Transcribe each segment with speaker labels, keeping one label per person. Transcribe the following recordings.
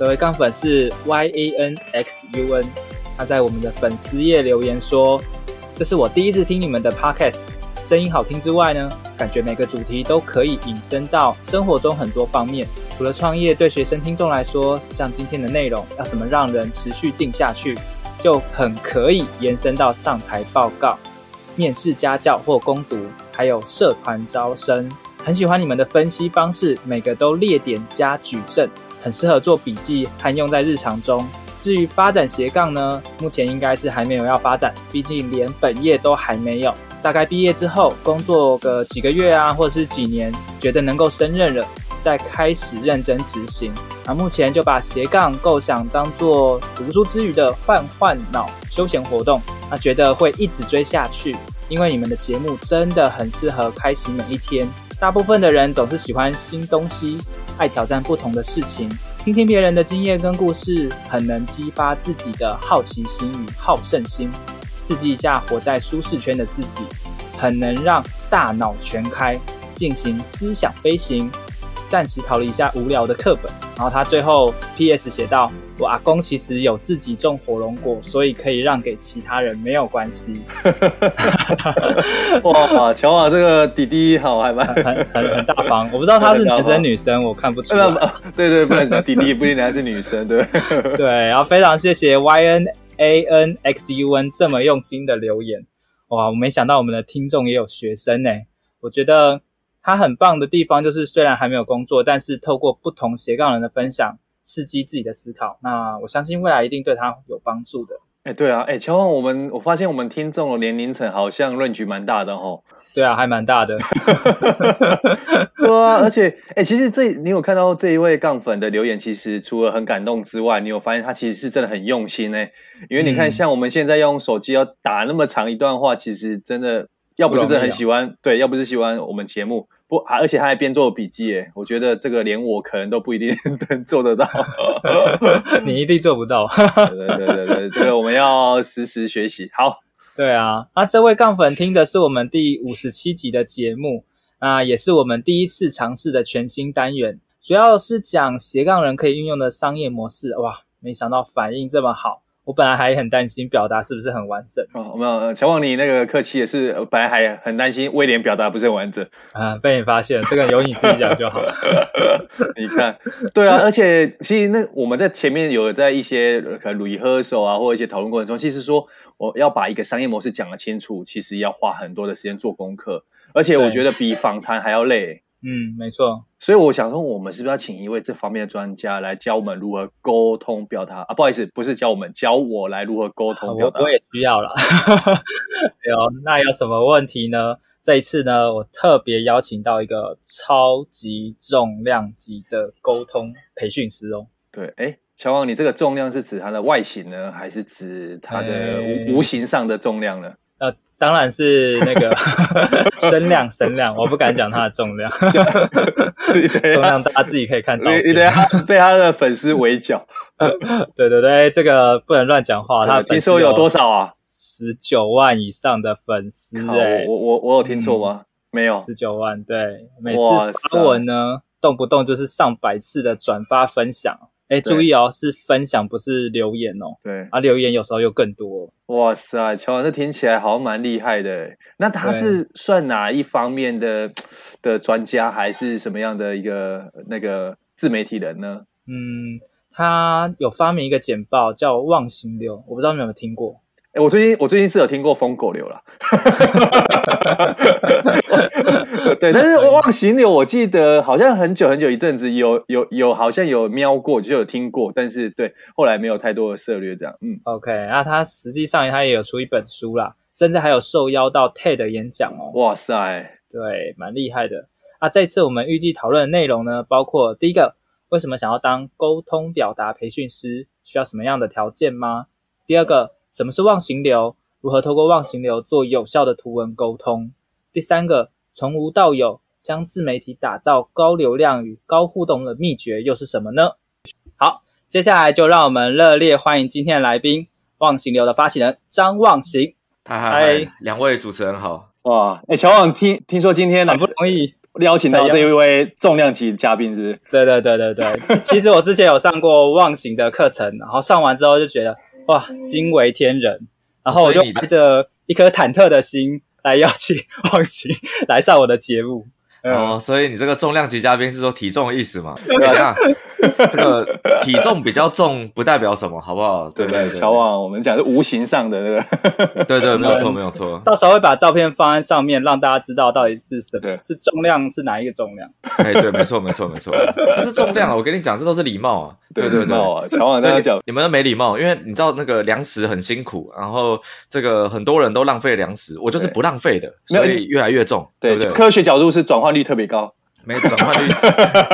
Speaker 1: 这位杠粉是 Y A N X U N，他在我们的粉丝页留言说：“这是我第一次听你们的 Podcast，声音好听之外呢，感觉每个主题都可以引申到生活中很多方面。除了创业，对学生听众来说，像今天的内容要怎么让人持续定下去，就很可以延伸到上台报告、面试家教或攻读，还有社团招生。很喜欢你们的分析方式，每个都列点加举证。”很适合做笔记和用在日常中。至于发展斜杠呢，目前应该是还没有要发展，毕竟连本业都还没有。大概毕业之后，工作个几个月啊，或者是几年，觉得能够胜任了，再开始认真执行。啊，目前就把斜杠构想当做读书之余的换换脑休闲活动。那觉得会一直追下去，因为你们的节目真的很适合开启每一天。大部分的人总是喜欢新东西。爱挑战不同的事情，听听别人的经验跟故事，很能激发自己的好奇心与好胜心，刺激一下活在舒适圈的自己，很能让大脑全开，进行思想飞行，暂时逃离一下无聊的课本。然后他最后 P.S. 写道。我阿公其实有自己种火龙果，所以可以让给其他人，没有关系。
Speaker 2: 哇，乔瓦这个弟弟好，还蛮
Speaker 1: 很很很大方。我不知道他是男生女生，我看不出来。
Speaker 2: 对对，不能讲弟弟，不一定还是女生，对
Speaker 1: 对。然后非常谢谢 Y N A N X U N 这么用心的留言。哇，我没想到我们的听众也有学生呢。我觉得他很棒的地方就是，虽然还没有工作，但是透过不同斜杠人的分享。刺激自己的思考，那我相信未来一定对他有帮助的。
Speaker 2: 哎、欸，对啊，哎、欸，乔旺，我们我发现我们听众的年龄层好像 range 蛮大的吼。
Speaker 1: 对啊，还蛮大的。
Speaker 2: 对啊，而且，哎、欸，其实这你有看到这一位杠粉的留言，其实除了很感动之外，你有发现他其实是真的很用心呢。因为你看，像我们现在用手机要打那么长一段话，其实真的要不是真的很喜欢，对，要不是喜欢我们节目。不，而且他还边做笔记耶，我觉得这个连我可能都不一定能做得到，
Speaker 1: 你一定做不到。
Speaker 2: 对对对对，这个我们要时时学习。好，
Speaker 1: 对啊，那这位杠粉听的是我们第五十七集的节目，那也是我们第一次尝试的全新单元，主要是讲斜杠人可以运用的商业模式。哇，没想到反应这么好。我本来还很担心表达是不是很完整
Speaker 2: 哦，没有，乔旺你那个客气也是，本来还很担心威廉表达不是很完整
Speaker 1: 啊，被你发现，这个由你自己讲就好了。
Speaker 2: 你看，对啊，而且其实那我们在前面有在一些可能 rehearsal 啊，或者一些讨论过程中，其实说我要把一个商业模式讲得清楚，其实要花很多的时间做功课，而且我觉得比访谈还要累。
Speaker 1: 嗯，没错。
Speaker 2: 所以我想说，我们是不是要请一位这方面的专家来教我们如何沟通表达啊？不好意思，不是教我们，教我来如何沟通表达。
Speaker 1: 我，我也需要了。有，那有什么问题呢？这一次呢，我特别邀请到一个超级重量级的沟通培训师哦。
Speaker 2: 对，哎，乔王，你这个重量是指它的外形呢，还是指它的无无形上的重量呢？
Speaker 1: 呃。当然是那个 声量，声量，我不敢讲它的重量，重量大家自己可以看照片。
Speaker 2: 你等下被他的粉丝围剿。
Speaker 1: 对对对，这个不能乱讲话。他
Speaker 2: 听说有多少啊？
Speaker 1: 十九万以上的粉丝。哎，
Speaker 2: 我我我有听错吗？没有，
Speaker 1: 十九万。对，每次发文呢，动不动就是上百次的转发分享。哎，注意哦，是分享，不是留言哦。
Speaker 2: 对，
Speaker 1: 啊，留言有时候又更多。
Speaker 2: 哇塞，乔王，这听起来好像蛮厉害的。那他是算哪一方面的的专家，还是什么样的一个那个自媒体人呢？
Speaker 1: 嗯，他有发明一个简报叫忘形流，我不知道你有没有听过。
Speaker 2: 哎，我最近我最近是有听过疯狗流了，对，但是忘形流我记得好像很久很久一阵子有有有好像有瞄过，就有听过，但是对后来没有太多的涉略这样。嗯
Speaker 1: ，OK，那他实际上他也有出一本书啦，甚至还有受邀到 TED 演讲哦。
Speaker 2: 哇塞，
Speaker 1: 对，蛮厉害的。那这次我们预计讨论的内容呢，包括第一个为什么想要当沟通表达培训师？需要什么样的条件吗？第二个，什么是忘形流？如何透过忘形流做有效的图文沟通？第三个，从无到有，将自媒体打造高流量与高互动的秘诀又是什么呢？好，接下来就让我们热烈欢迎今天的来宾——忘形流的发起人张忘形。
Speaker 3: 嗨嗨嗨，两位主持人好。
Speaker 2: 哇，哎，乔忘，听听说今天
Speaker 1: 很不容易。
Speaker 2: 邀请到这一位重量级嘉宾，是不是？
Speaker 1: 对对对对对，其实我之前有上过忘形的课程，然后上完之后就觉得哇，惊为天人，然后我就带着一颗忐忑的心来邀请王鑫来上我的节目。
Speaker 3: 嗯、哦，所以你这个重量级嘉宾是说体重的意思吗？对啊，这个体重比较重不代表什么，好不好？对不对？
Speaker 2: 乔旺，我们讲是无形上的，对
Speaker 3: 不对？对对，没有错，没有错。
Speaker 1: 到时候会把照片放在上面，让大家知道到底是什么，是重量是哪一个重量？
Speaker 3: 哎，对，没错，没错，没错，不是重量啊！我跟你讲，这都是礼貌啊！对对对，
Speaker 2: 乔忘跟他讲，
Speaker 3: 你们都没礼貌，因为你知道那个粮食很辛苦，然后这个很多人都浪费粮食，我就是不浪费的，所以越来越重，对不对？
Speaker 2: 科学角度是转换率特别高。
Speaker 3: 没转换率，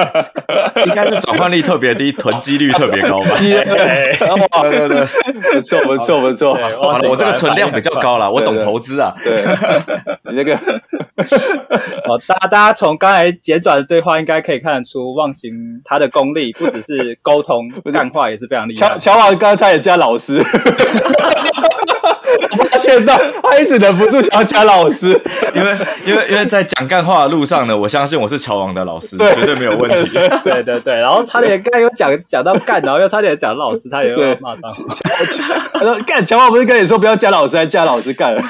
Speaker 3: 应该是转换率特别低，囤积率特别高吧？
Speaker 2: 对对对，不错不错不错。
Speaker 3: 好了，我这个存量比较高了，我懂投资啊。
Speaker 2: 对，你那个，
Speaker 1: 好，大家大家从刚才简短的对话，应该可以看得出，忘形他的功力不只是沟通，干话也是非常厉害。
Speaker 2: 乔乔王刚才也加老师。我发现到他一直忍不住想要加老师，
Speaker 3: 因为因为因为在讲干话的路上呢，我相信我是乔王的老师，绝对没有问题。
Speaker 1: 对对对，然后差点刚才又讲讲到干，然后又差点讲老师，他也又骂脏话。
Speaker 2: 他说干，乔王不是跟你说不要加老师，还加老师干了？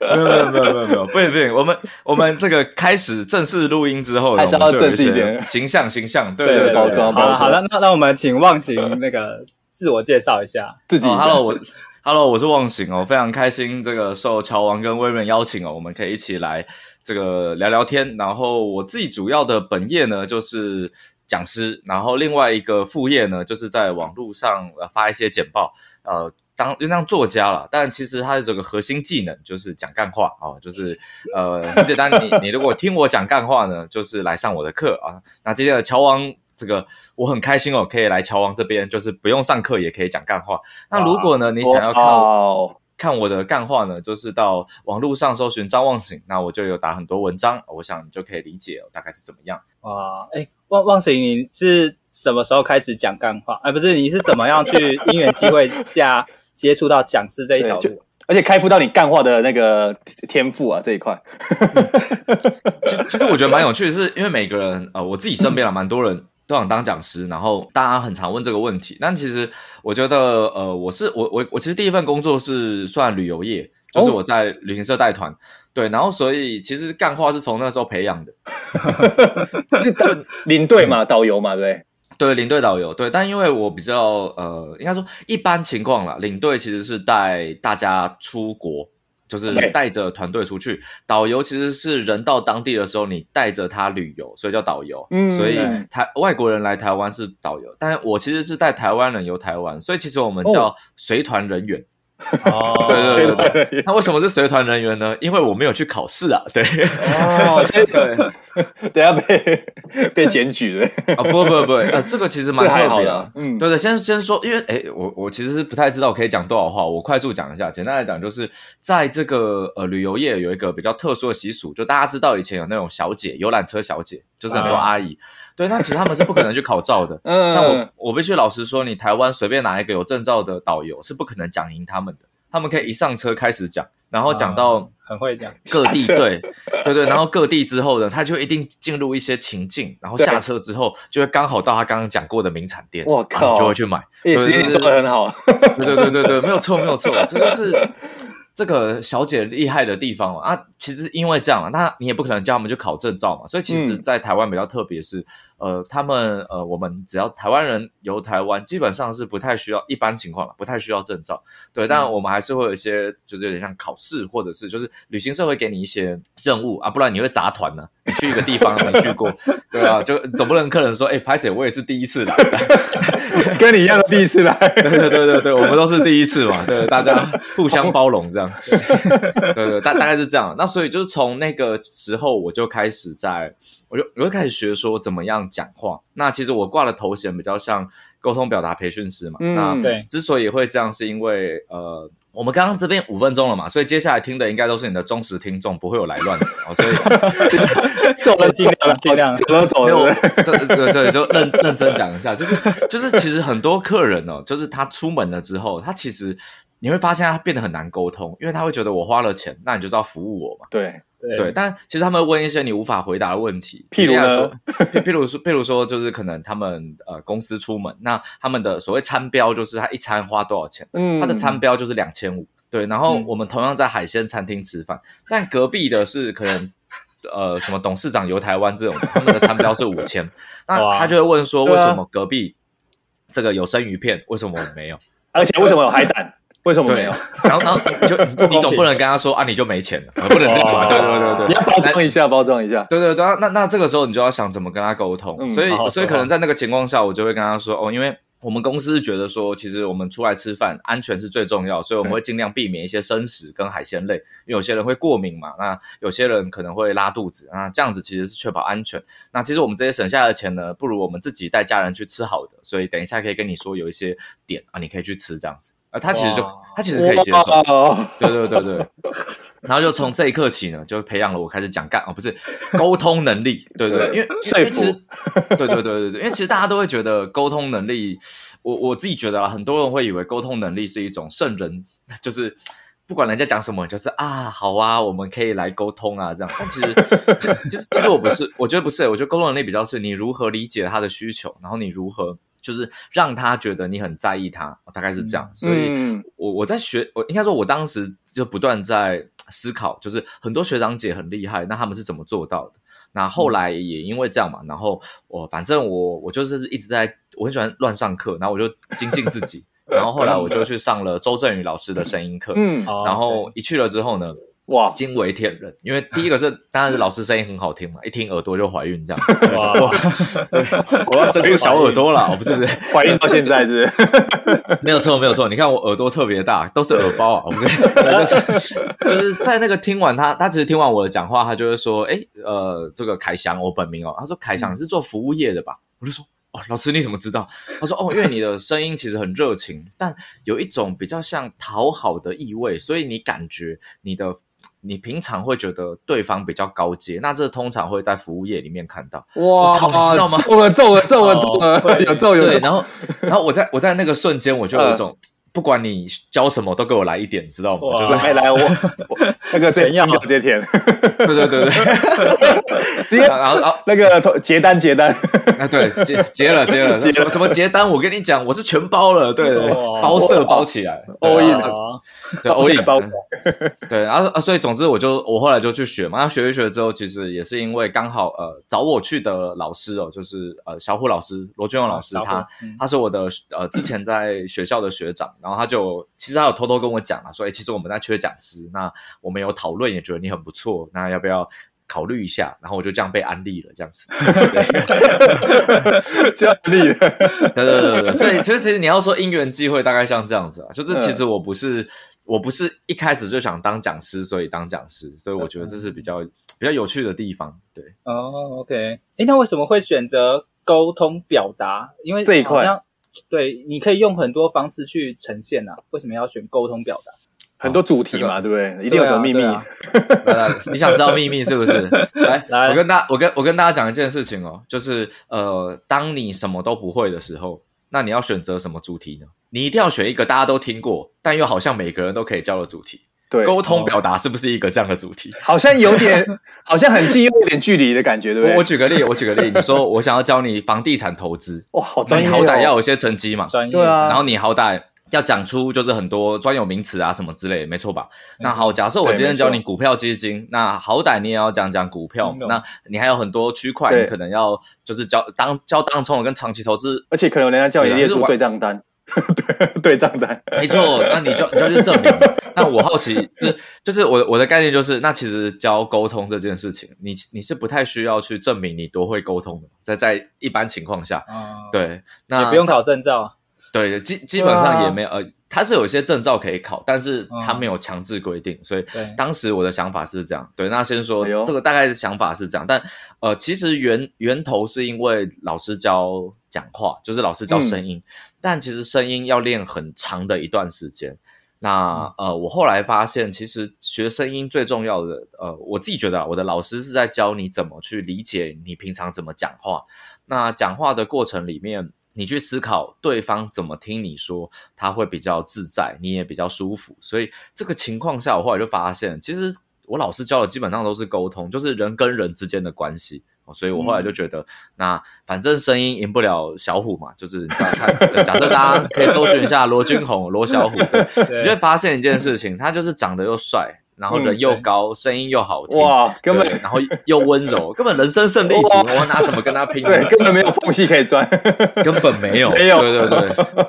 Speaker 3: 没有没有没有没有没有，不行不行，我们我们这个开始正式录音之后，
Speaker 2: 还是要正式一点，
Speaker 3: 形象形象，对对对，
Speaker 2: 包装包装。
Speaker 1: 好了，那那我们请忘形那个自我介绍一下
Speaker 2: 自己。
Speaker 3: Hello，我。Hello，我是忘形哦，非常开心，这个受乔王跟威伦邀请哦，我们可以一起来这个聊聊天。然后我自己主要的本业呢就是讲师，然后另外一个副业呢就是在网络上发一些简报，呃，当就像作家啦。但其实他的这个核心技能就是讲干话哦，就是呃很简单，你 你如果听我讲干话呢，就是来上我的课啊。那今天的乔王。这个我很开心哦，可以来乔王这边，就是不用上课也可以讲干话。那如果呢，你想要看我看我的干话呢，就是到网络上搜寻张望醒，那我就有打很多文章，我想你就可以理解大概是怎么样。
Speaker 1: 哇，哎，望望醒，你是什么时候开始讲干话？哎，不是，你是怎么样去 因缘机会下接触到讲师这一条路，
Speaker 2: 而且开复到你干话的那个天赋啊这一块。
Speaker 3: 其实其实我觉得蛮有趣的是，因为每个人呃，我自己身边啊蛮多人。都想当讲师，然后大家很常问这个问题。但其实我觉得，呃，我是我我我其实第一份工作是算旅游业，就是我在旅行社带团，哦、对，然后所以其实干话是从那时候培养的，
Speaker 2: 是领队嘛，导游嘛，对，
Speaker 3: 对，领队导游，对。但因为我比较呃，应该说一般情况啦，领队其实是带大家出国。就是带着团队出去，导游其实是人到当地的时候，你带着他旅游，所以叫导游。嗯，所以台外国人来台湾是导游，但我其实是带台湾人游台湾，所以其实我们叫随团人员。哦，对对对对，那为什么是随团人员呢？因为我没有去考试啊。对，
Speaker 2: 哦，对，等下被 被检举了。
Speaker 3: 啊，不不不，呃，这个其实蛮特别的。嗯，对对，先先说，因为诶，我我其实是不太知道可以讲多少话，我快速讲一下。简单来讲，就是在这个呃旅游业有一个比较特殊的习俗，就大家知道以前有那种小姐游览车小姐，就是很多阿姨。对，那其实他们是不可能去考照的。嗯，那我我必须老实说，你台湾随便拿一个有证照的导游是不可能讲赢他们的。他们可以一上车开始讲，然后讲到
Speaker 1: 很会讲
Speaker 3: 各地，对对对，然后各地之后呢，他就一定进入一些情境，然后下车之后就会刚好到他刚刚讲过的名产店，
Speaker 2: 我靠，
Speaker 3: 就会去买。
Speaker 2: 也是你做的很好，
Speaker 3: 对对对对对，没有错没有错，这就是。这个小姐厉害的地方啊，其实因为这样啊，那你也不可能叫他们去考证照嘛，所以其实，在台湾比较特别是，嗯、呃，他们呃，我们只要台湾人游台湾，基本上是不太需要一般情况了，不太需要证照，对，但我们还是会有一些，就是有点像考试，或者是就是旅行社会给你一些任务啊，不然你会砸团呢、啊。你去一个地方没去过，对啊，就总不能客人说，哎，拍谢我也是第一次来，
Speaker 2: 跟你一样的第一次来，
Speaker 3: 对对对对对，我们都是第一次嘛，对，大家互相包容这样，对对，大大概是这样。那所以就是从那个时候我就开始在，我就我就开始学说怎么样讲话。那其实我挂的头衔比较像沟通表达培训师嘛，
Speaker 2: 嗯，
Speaker 3: 那
Speaker 1: 对，
Speaker 3: 之所以会这样，是因为呃。我们刚刚这边五分钟了嘛，所以接下来听的应该都是你的忠实听众，不会有来乱的哦。所以
Speaker 1: 走了尽量尽量
Speaker 2: 走了走了，
Speaker 3: 对对对，就认认真讲一下，就是就是其实很多客人哦，就是他出门了之后，他其实你会发现他变得很难沟通，因为他会觉得我花了钱，那你就知道服务我嘛。
Speaker 2: 对。
Speaker 1: 对，
Speaker 3: 对，但其实他们问一些你无法回答的问题，
Speaker 2: 譬如说，
Speaker 3: 譬譬如说，譬如说，就是可能他们呃公司出门，那他们的所谓餐标就是他一餐花多少钱，
Speaker 2: 嗯，
Speaker 3: 他的餐标就是两千五，对，然后我们同样在海鲜餐厅吃饭，嗯、但隔壁的是可能 呃什么董事长游台湾这种，他们的餐标是五千，那他就会问说，为什么隔壁这个有生鱼片，为什么我没有？
Speaker 2: 而且为什么有海胆？为什么没有？
Speaker 3: 然后，然后你就 你总不能跟他说啊，你就没钱了，不能这样吧？对对对对，
Speaker 2: 你要包装一下，包装一下。
Speaker 3: 对对对，那那这个时候你就要想怎么跟他沟通。所以所以可能在那个情况下，我就会跟他说哦，因为我们公司是觉得说，其实我们出来吃饭安全是最重要，所以我们会尽量避免一些生食跟海鲜类，因为有些人会过敏嘛，那有些人可能会拉肚子，那这样子其实是确保安全。那其实我们这些省下的钱呢，不如我们自己带家人去吃好的。所以等一下可以跟你说有一些点啊，你可以去吃这样子。他其实就他其实可以接受，对对对对，然后就从这一刻起呢，就培养了我开始讲干哦，不是沟通能力，对对，对，因为其实，对对对对对，因为其实大家都会觉得沟通能力，我我自己觉得啊，很多人会以为沟通能力是一种圣人，就是不管人家讲什么，就是啊好啊，我们可以来沟通啊这样，但其实其实其实我不是，我觉得不是，我觉得沟通能力比较是你如何理解他的需求，然后你如何。就是让他觉得你很在意他，大概是这样。嗯、所以我我在学，我应该说，我当时就不断在思考，就是很多学长姐很厉害，那他们是怎么做到的？那后来也因为这样嘛，然后我反正我我就是一直在，我很喜欢乱上课，然后我就精进自己，然后后来我就去上了周振宇老师的声音课，嗯，然后一去了之后呢。哇，惊为天人！因为第一个是，当然是老师声音很好听嘛，一听耳朵就怀孕这样。哇，我要生出小耳朵了，我不是不是
Speaker 2: 怀孕到现在是？
Speaker 3: 没有错，没有错。你看我耳朵特别大，都是耳包啊，我不是，就是就是在那个听完他，他其实听完我的讲话，他就会说，哎，呃，这个凯翔，我本名哦，他说凯翔你是做服务业的吧？我就说。哦，老师你怎么知道？他说哦，因为你的声音其实很热情，但有一种比较像讨好的意味，所以你感觉你的你平常会觉得对方比较高阶，那这通常会在服务业里面看到。哇，你知道吗？
Speaker 2: 中了中了中了中了，有中有中。
Speaker 3: 对，然后然后我在我在那个瞬间，我就有一种。呃不管你教什么，都给我来一点，你知道吗？就是
Speaker 2: 来来我那个填 要。直接填，
Speaker 3: 对对对对，
Speaker 2: 直接然后然后。那个结单结单，
Speaker 3: 啊对结结了结了，什么什么结单？我跟你讲，我是全包了，对对，包色包起来
Speaker 2: ，all in，
Speaker 3: 对 all in 包，对，然后啊，所以总之我就我后来就去学嘛，那学一学之后，其实也是因为刚好呃找我去的老师哦，就是呃小虎老师罗俊勇老师，他他是我的呃之前在学校的学长。然后他就其实他有偷偷跟我讲啊，说哎，其实我们在缺讲师，那我们有讨论，也觉得你很不错，那要不要考虑一下？然后我就这样被安利了，这样子，
Speaker 2: 这样安利了，
Speaker 3: 对对对对，所以其实你要说因缘际会，大概像这样子啊，就是其实我不是、嗯、我不是一开始就想当讲师，所以当讲师，所以我觉得这是比较比较有趣的地方，对。
Speaker 1: 哦，OK，哎，那为什么会选择沟通表达？因为
Speaker 2: 这一块。
Speaker 1: 对，你可以用很多方式去呈现啊。为什么要选沟通表达？
Speaker 2: 很多主题嘛，哦这个、对不对？一定有什么秘密？啊啊、
Speaker 3: 来来，你想知道秘密是不是？来来，我跟大我跟我跟大家讲一件事情哦，就是呃，当你什么都不会的时候，那你要选择什么主题呢？你一定要选一个大家都听过，但又好像每个人都可以教的主题。对，沟通表达是不是一个这样的主题？
Speaker 2: 好像有点，好像很近又有点距离的感觉，对不对？
Speaker 3: 我举个例，我举个例，你说我想要教你房地产投资，
Speaker 2: 哇，好专业哦！
Speaker 3: 你好歹要有些成绩嘛，
Speaker 1: 专业。
Speaker 2: 对啊，
Speaker 3: 然后你好歹要讲出就是很多专有名词啊什么之类，没错吧？那好，假设我今天教你股票基金，那好歹你也要讲讲股票，那你还有很多区块，你可能要就是教当教当冲跟长期投资，
Speaker 2: 而且可能人家叫你列出对账单。对对账
Speaker 3: 单，没错。那你就你就去证明。那我好奇，就是就是我我的概念就是，那其实教沟通这件事情，你你是不太需要去证明你多会沟通的，在在一般情况下，
Speaker 1: 哦、
Speaker 3: 对，那
Speaker 1: 也不用考证照。
Speaker 3: 对，基基本上也没有，呃，他是有一些证照可以考，但是他没有强制规定，嗯、所以当时我的想法是这样。对，那先说这个大概的想法是这样，但呃，其实源源头是因为老师教讲话，就是老师教声音，嗯、但其实声音要练很长的一段时间。那呃，我后来发现，其实学声音最重要的，呃，我自己觉得啊，我的老师是在教你怎么去理解你平常怎么讲话。那讲话的过程里面。你去思考对方怎么听你说，他会比较自在，你也比较舒服。所以这个情况下，我后来就发现，其实我老师教的基本上都是沟通，就是人跟人之间的关系。所以我后来就觉得，嗯、那反正声音赢不了小虎嘛，就是你知道，假设大家可以搜寻一下罗君红、罗小虎，对，对你就会发现一件事情，他就是长得又帅。然后人又高，声音又好听，哇，根本然后又温柔，根本人生胜利组，我拿什么跟他拼？
Speaker 2: 对，根本没有缝隙可以钻，
Speaker 3: 根本没有，没有，对对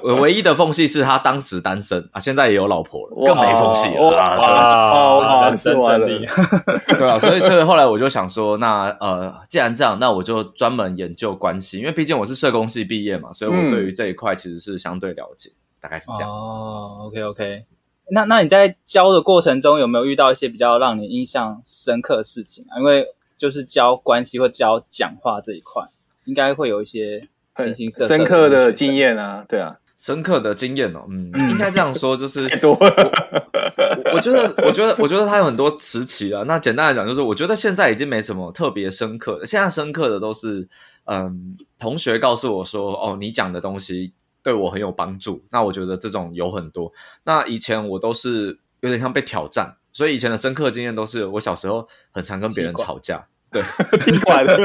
Speaker 3: 对，唯一的缝隙是他当时单身啊，现在也有老婆了，更没缝隙了啊，
Speaker 1: 人生胜利，
Speaker 3: 对啊，所以所以后来我就想说，那呃，既然这样，那我就专门研究关系，因为毕竟我是社工系毕业嘛，所以我对于这一块其实是相对了解，大概是这样。
Speaker 1: 哦，OK OK。那那你在教的过程中有没有遇到一些比较让你印象深刻的事情啊？因为就是教关系或教讲话这一块，应该会有一些形形色色
Speaker 2: 深刻的经验啊，对啊，
Speaker 3: 深刻的经验哦，嗯，嗯应该这样说，就是
Speaker 2: 太多了
Speaker 3: 我。我觉得，我觉得，我觉得它有很多时期啊。那简单来讲，就是我觉得现在已经没什么特别深刻的，现在深刻的都是，嗯，同学告诉我说，哦，你讲的东西。对我很有帮助，那我觉得这种有很多。那以前我都是有点像被挑战，所以以前的深刻经验都是我小时候很常跟别人吵架。对，
Speaker 2: 踢馆了，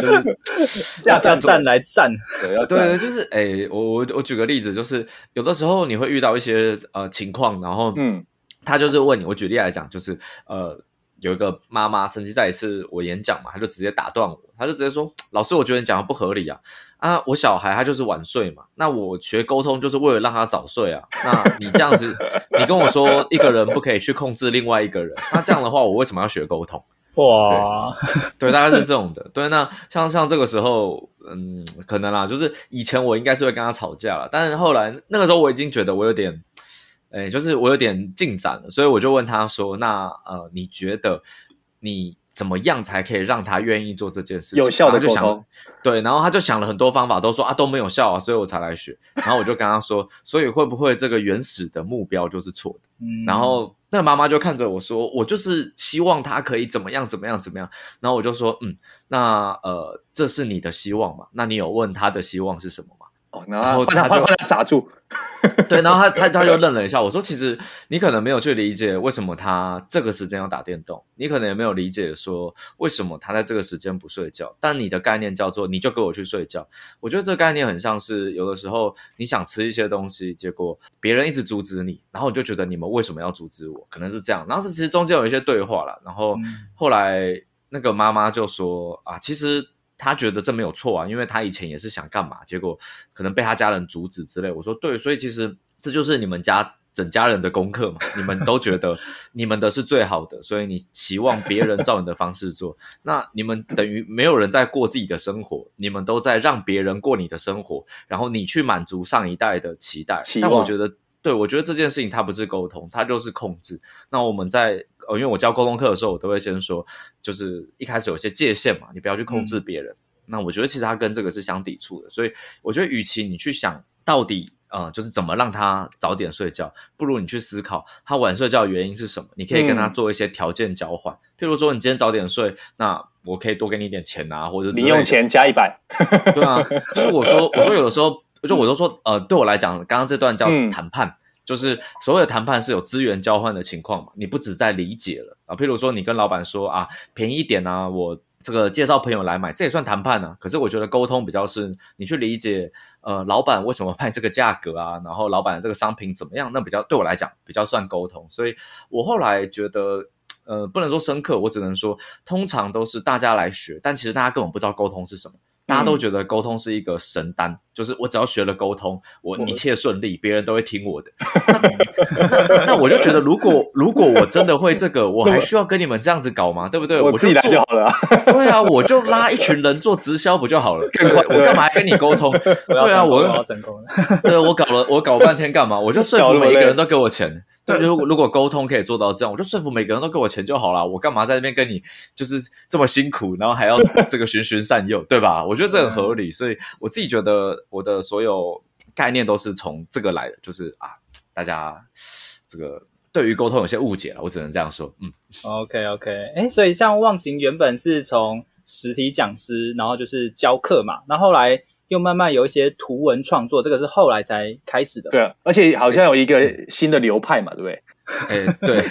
Speaker 1: 就是 要站站来战。
Speaker 3: 对对，就是诶，我我我举个例子，就是有的时候你会遇到一些呃情况，然后嗯，他就是问你，我举例来讲，就是呃。有一个妈妈曾经在一次我演讲嘛，他就直接打断我，他就直接说：“老师，我觉得你讲的不合理啊！啊，我小孩他就是晚睡嘛，那我学沟通就是为了让他早睡啊。那你这样子，你跟我说一个人不可以去控制另外一个人，那这样的话，我为什么要学沟通？
Speaker 1: 哇
Speaker 3: 对，对，大概是这种的。对，那像像这个时候，嗯，可能啦，就是以前我应该是会跟他吵架了，但是后来那个时候我已经觉得我有点。”哎，就是我有点进展了，所以我就问他说：“那呃，你觉得你怎么样才可以让他愿意做这件事情？
Speaker 2: 有效的沟
Speaker 3: 通？”对，然后他就想了很多方法，都说啊都没有效啊，所以我才来学。然后我就跟他说：“所以会不会这个原始的目标就是错的？”嗯，然后那妈妈就看着我说：“我就是希望他可以怎么样怎么样怎么样。”然后我就说：“嗯，那呃，这是你的希望嘛？那你有问他的希望是什么吗？”
Speaker 2: 哦，然后他就傻住，
Speaker 3: 对，然后他他他就愣了一下。我说，其实你可能没有去理解为什么他这个时间要打电动，你可能也没有理解说为什么他在这个时间不睡觉。但你的概念叫做，你就给我去睡觉。我觉得这个概念很像是有的时候你想吃一些东西，结果别人一直阻止你，然后你就觉得你们为什么要阻止我？可能是这样。然后这其实中间有一些对话了。然后后来那个妈妈就说啊，其实。他觉得这没有错啊，因为他以前也是想干嘛，结果可能被他家人阻止之类。我说对，所以其实这就是你们家整家人的功课嘛。你们都觉得你们的是最好的，所以你期望别人照你的方式做，那你们等于没有人在过自己的生活，你们都在让别人过你的生活，然后你去满足上一代的期待。期望。但我觉得，对，我觉得这件事情它不是沟通，它就是控制。那我们在。呃，因为我教沟通课的时候，我都会先说，就是一开始有些界限嘛，你不要去控制别人。嗯、那我觉得其实他跟这个是相抵触的，所以我觉得，与其你去想到底，呃，就是怎么让他早点睡觉，不如你去思考他晚睡觉的原因是什么。你可以跟他做一些条件交换，嗯、譬如说，你今天早点睡，那我可以多给你一点钱啊，或者
Speaker 2: 你用钱加一百，
Speaker 3: 对啊。就是我说，我说有的时候，就我都说，呃，对我来讲，刚刚这段叫谈判。嗯就是所谓的谈判是有资源交换的情况嘛，你不只在理解了啊，譬如说你跟老板说啊，便宜一点啊，我这个介绍朋友来买，这也算谈判呢、啊。可是我觉得沟通比较是你去理解，呃，老板为什么卖这个价格啊，然后老板的这个商品怎么样，那比较对我来讲比较算沟通。所以我后来觉得，呃，不能说深刻，我只能说通常都是大家来学，但其实大家根本不知道沟通是什么。大家都觉得沟通是一个神丹，就是我只要学了沟通，我一切顺利，别人都会听我的。那 那我就觉得，如果如果我真的会这个，我还需要跟你们这样子搞吗？对不对？
Speaker 2: 我自己来就好了。
Speaker 3: 对啊，我就拉一群人做直销不就好了？对不对？我干嘛还跟你沟通？对啊，我
Speaker 1: 要成功。
Speaker 3: 对，我搞了，我搞半天干嘛？我就说服每一个人都给我钱。对，如果如果沟通可以做到这样，我就说服每个人都给我钱就好了。我干嘛在那边跟你就是这么辛苦，然后还要 这个循循善诱，对吧？我觉得这很合理，所以我自己觉得我的所有概念都是从这个来的，就是啊，大家这个对于沟通有些误解了，我只能这样说。嗯
Speaker 1: ，OK OK，哎，所以像忘形原本是从实体讲师，然后就是教课嘛，那后，后来。又慢慢有一些图文创作，这个是后来才开始的。
Speaker 2: 对啊，而且好像有一个新的流派嘛，对不对？
Speaker 3: 哎，对。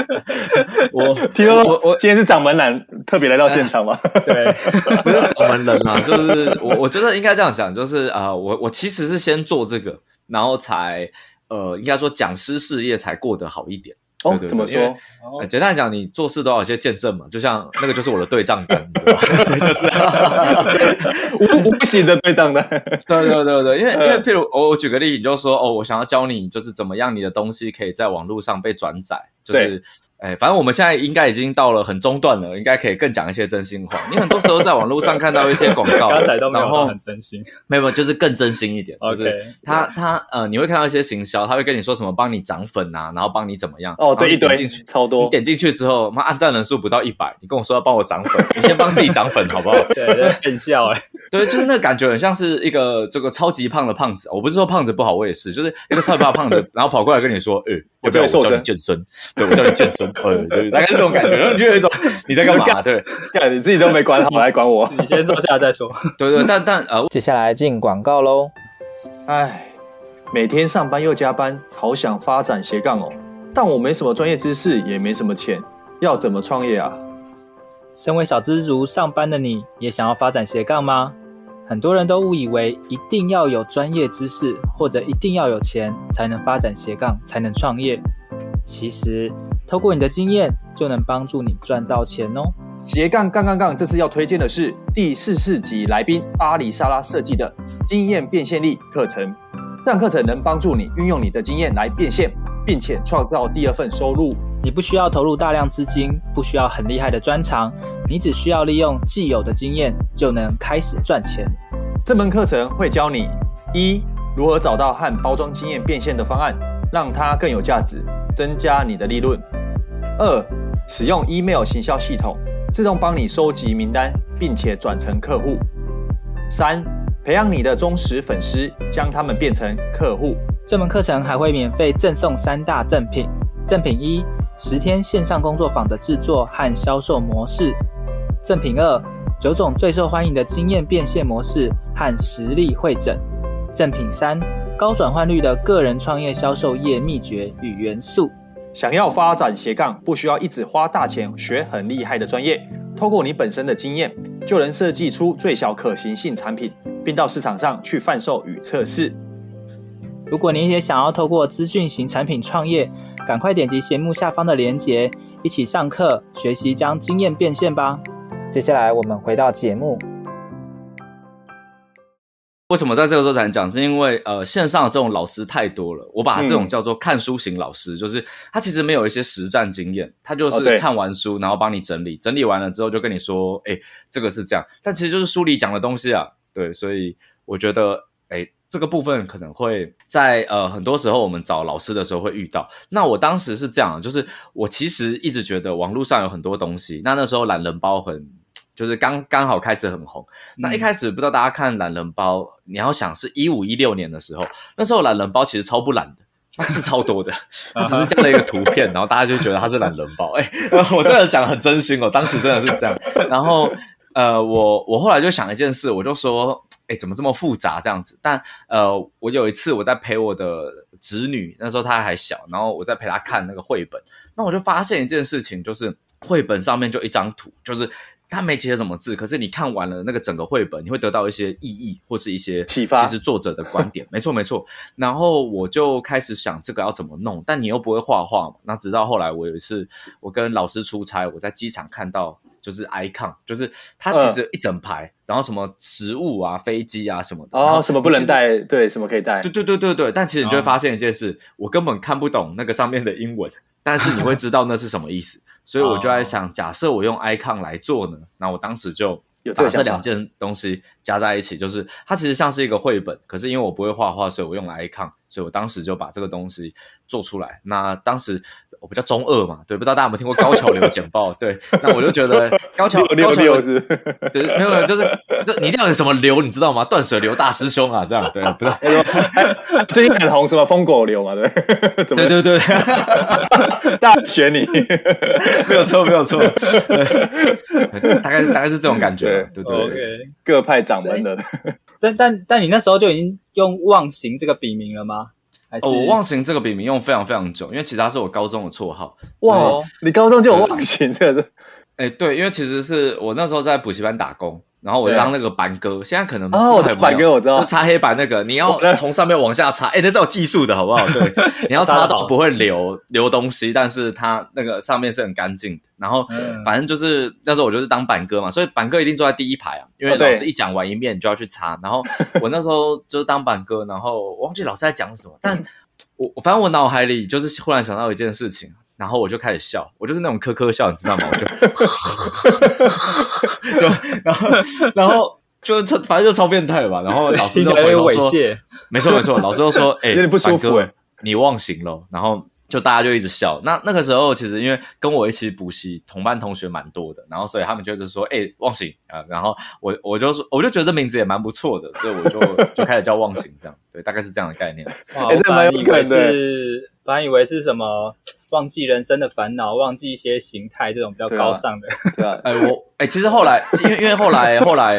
Speaker 3: 我
Speaker 2: 听说我我今天是掌门人特别来到现场吗？
Speaker 1: 对，
Speaker 3: 不是掌门人啊，就是我我觉得应该这样讲，就是啊、呃，我我其实是先做这个，然后才呃，应该说讲师事业才过得好一点。
Speaker 2: 哦，怎么说？
Speaker 3: 呃、简单来讲，你做事都要有些见证嘛，就像那个就是我的对账单，你知道吗？就是
Speaker 2: 无无形的对账单。
Speaker 3: 对对对对，因为因为譬如我我举个例子，你就说哦，我想要教你，就是怎么样你的东西可以在网络上被转载，就是。哎，反正我们现在应该已经到了很中段了，应该可以更讲一些真心话。你很多时候在网络上看到一些广告，
Speaker 1: 刚才都没有很真心，
Speaker 3: 没有，就是更真心一点。就是他他呃，你会看到一些行销，他会跟你说什么帮你涨粉啊，然后帮你怎么样？
Speaker 2: 哦，对，一堆超多。
Speaker 3: 你点进去之后，妈按赞人数不到一百，你跟我说要帮我涨粉，你先帮自己涨粉好不好？
Speaker 1: 对，很笑哎。
Speaker 3: 对，就是那个感觉很像是一个这个超级胖的胖子。我不是说胖子不好，我也是，就是一个超级胖的胖子，然后跑过来跟你说，哎，我叫你健身，对，我叫你健身，对对对。这种感觉，然后你就有一种 你在干嘛？对，
Speaker 2: 干你自己都没管好，来管我。
Speaker 1: 你先坐下再说。
Speaker 3: 对对，但但呃，
Speaker 4: 接下来进广告喽。
Speaker 2: 哎，每天上班又加班，好想发展斜杠哦，但我没什么专业知识，也没什么钱，要怎么创业啊？
Speaker 4: 身为小资族上班的你，也想要发展斜杠吗？很多人都误以为一定要有专业知识，或者一定要有钱，才能发展斜杠，才能创业。其实。透过你的经验，就能帮助你赚到钱哦。
Speaker 2: 斜杠杠杠杠，这次要推荐的是第四十四集来宾巴黎莎拉设计的经验变现力课程。这堂课程能帮助你运用你的经验来变现，并且创造第二份收入。
Speaker 4: 你不需要投入大量资金，不需要很厉害的专长，你只需要利用既有的经验就能开始赚钱。
Speaker 2: 这门课程会教你一如何找到和包装经验变现的方案，让它更有价值，增加你的利润。二、使用 email 行销系统，自动帮你收集名单，并且转成客户。三、培养你的忠实粉丝，将他们变成客户。
Speaker 4: 这门课程还会免费赠送三大赠品：赠品一，十天线上工作坊的制作和销售模式；赠品二，九种最受欢迎的经验变现模式和实例会诊；赠品三，高转换率的个人创业销售业秘诀与元素。
Speaker 2: 想要发展斜杠，不需要一直花大钱学很厉害的专业，透过你本身的经验，就能设计出最小可行性产品，并到市场上去贩售与测试。
Speaker 4: 如果你也想要透过资讯型产品创业，赶快点击节目下方的链接，一起上课学习将经验变现吧。接下来我们回到节目。
Speaker 3: 为什么在这个时候才能讲？是因为呃，线上的这种老师太多了，我把这种叫做看书型老师，嗯、就是他其实没有一些实战经验，他就是看完书，哦、然后帮你整理，整理完了之后就跟你说，哎，这个是这样，但其实就是书里讲的东西啊，对，所以我觉得，哎，这个部分可能会在呃很多时候我们找老师的时候会遇到。那我当时是这样，就是我其实一直觉得网络上有很多东西，那那时候懒人包很。就是刚刚好开始很红，那一开始不知道大家看懒人包，你要想是一五一六年的时候，那时候懒人包其实超不懒的，它字超多的，它只是加了一个图片，然后大家就觉得它是懒人包。哎，我真的讲很真心哦，当时真的是这样。然后呃，我我后来就想一件事，我就说，哎，怎么这么复杂这样子？但呃，我有一次我在陪我的侄女，那时候她还小，然后我在陪她看那个绘本，那我就发现一件事情，就是绘本上面就一张图，就是。他没写什么字，可是你看完了那个整个绘本，你会得到一些意义或是一些启发。其实作者的观点，没错没错。然后我就开始想这个要怎么弄，但你又不会画画嘛。那直到后来，我有一次我跟老师出差，我在机场看到就是 icon，就是它其实一整排，嗯、然后什么食物啊、飞机啊什么的，
Speaker 2: 哦，什么不能带，对，什么可以带，
Speaker 3: 对对对对对。但其实你就会发现一件事，哦、我根本看不懂那个上面的英文，但是你会知道那是什么意思。所以我就在想，假设我用 icon 来做呢，那我当时就。把这两件东西加在一起，就是它其实像是一个绘本，可是因为我不会画画，所以我用了 icon，所以我当时就把这个东西做出来。那当时我比较中二嘛，对，不知道大家有没有听过高桥流剪报？对，那我就觉得高桥高桥流是，对，没有没有，就是就你一定要有什么流，你知道吗？断水流大师兄啊，这样对，不是
Speaker 2: 最近很红什么疯狗流嘛，对，
Speaker 3: 对对对，
Speaker 2: 大学你，
Speaker 3: 没有错没有错，大概大概是这种感觉。对对对，okay.
Speaker 2: 各派掌门的。
Speaker 1: 但但但你那时候就已经用忘形这个笔名了吗？还是
Speaker 3: 哦，我忘形这个笔名用非常非常久，因为其实它是我高中的绰号。
Speaker 2: 哇，你高中就有忘形这个？
Speaker 3: 哎，对，因为其实是我那时候在补习班打工。然后我就当那个板哥，现在可能
Speaker 2: 哦，板哥我知道，
Speaker 3: 就擦黑板那个，你要从上面往下擦，哎，那是有技术的，好不好？对，你要擦到不会流流东西，但是它那个上面是很干净的。然后反正就是那时候我就是当板哥嘛，所以板哥一定坐在第一排啊，因为老师一讲完一面，你就要去擦。然后我那时候就是当板哥，然后我忘记老师在讲什么，但我反正我脑海里就是忽然想到一件事情。然后我就开始笑，我就是那种呵呵笑，你知道吗？我就，就然后然后就反正就超变态吧。然后老师就回我说：“没错没错。”老师就说：“ 哎，有点不舒服，你忘形了。”然后就大家就一直笑。那那个时候其实因为跟我一起补习，同班同学蛮多的，然后所以他们就是说：“哎，忘形啊。”然后我我就说，我就觉得这名字也蛮不错的，所以我就 就开始叫忘形，这样对，大概是这样的概念。
Speaker 1: 哇，我本来以为是，本来以为是什么？忘记人生的烦恼，忘记一些形态，这种比较高尚的。
Speaker 2: 对啊，
Speaker 3: 哎、啊欸，我哎、欸，其实后来，因为因为后来后来，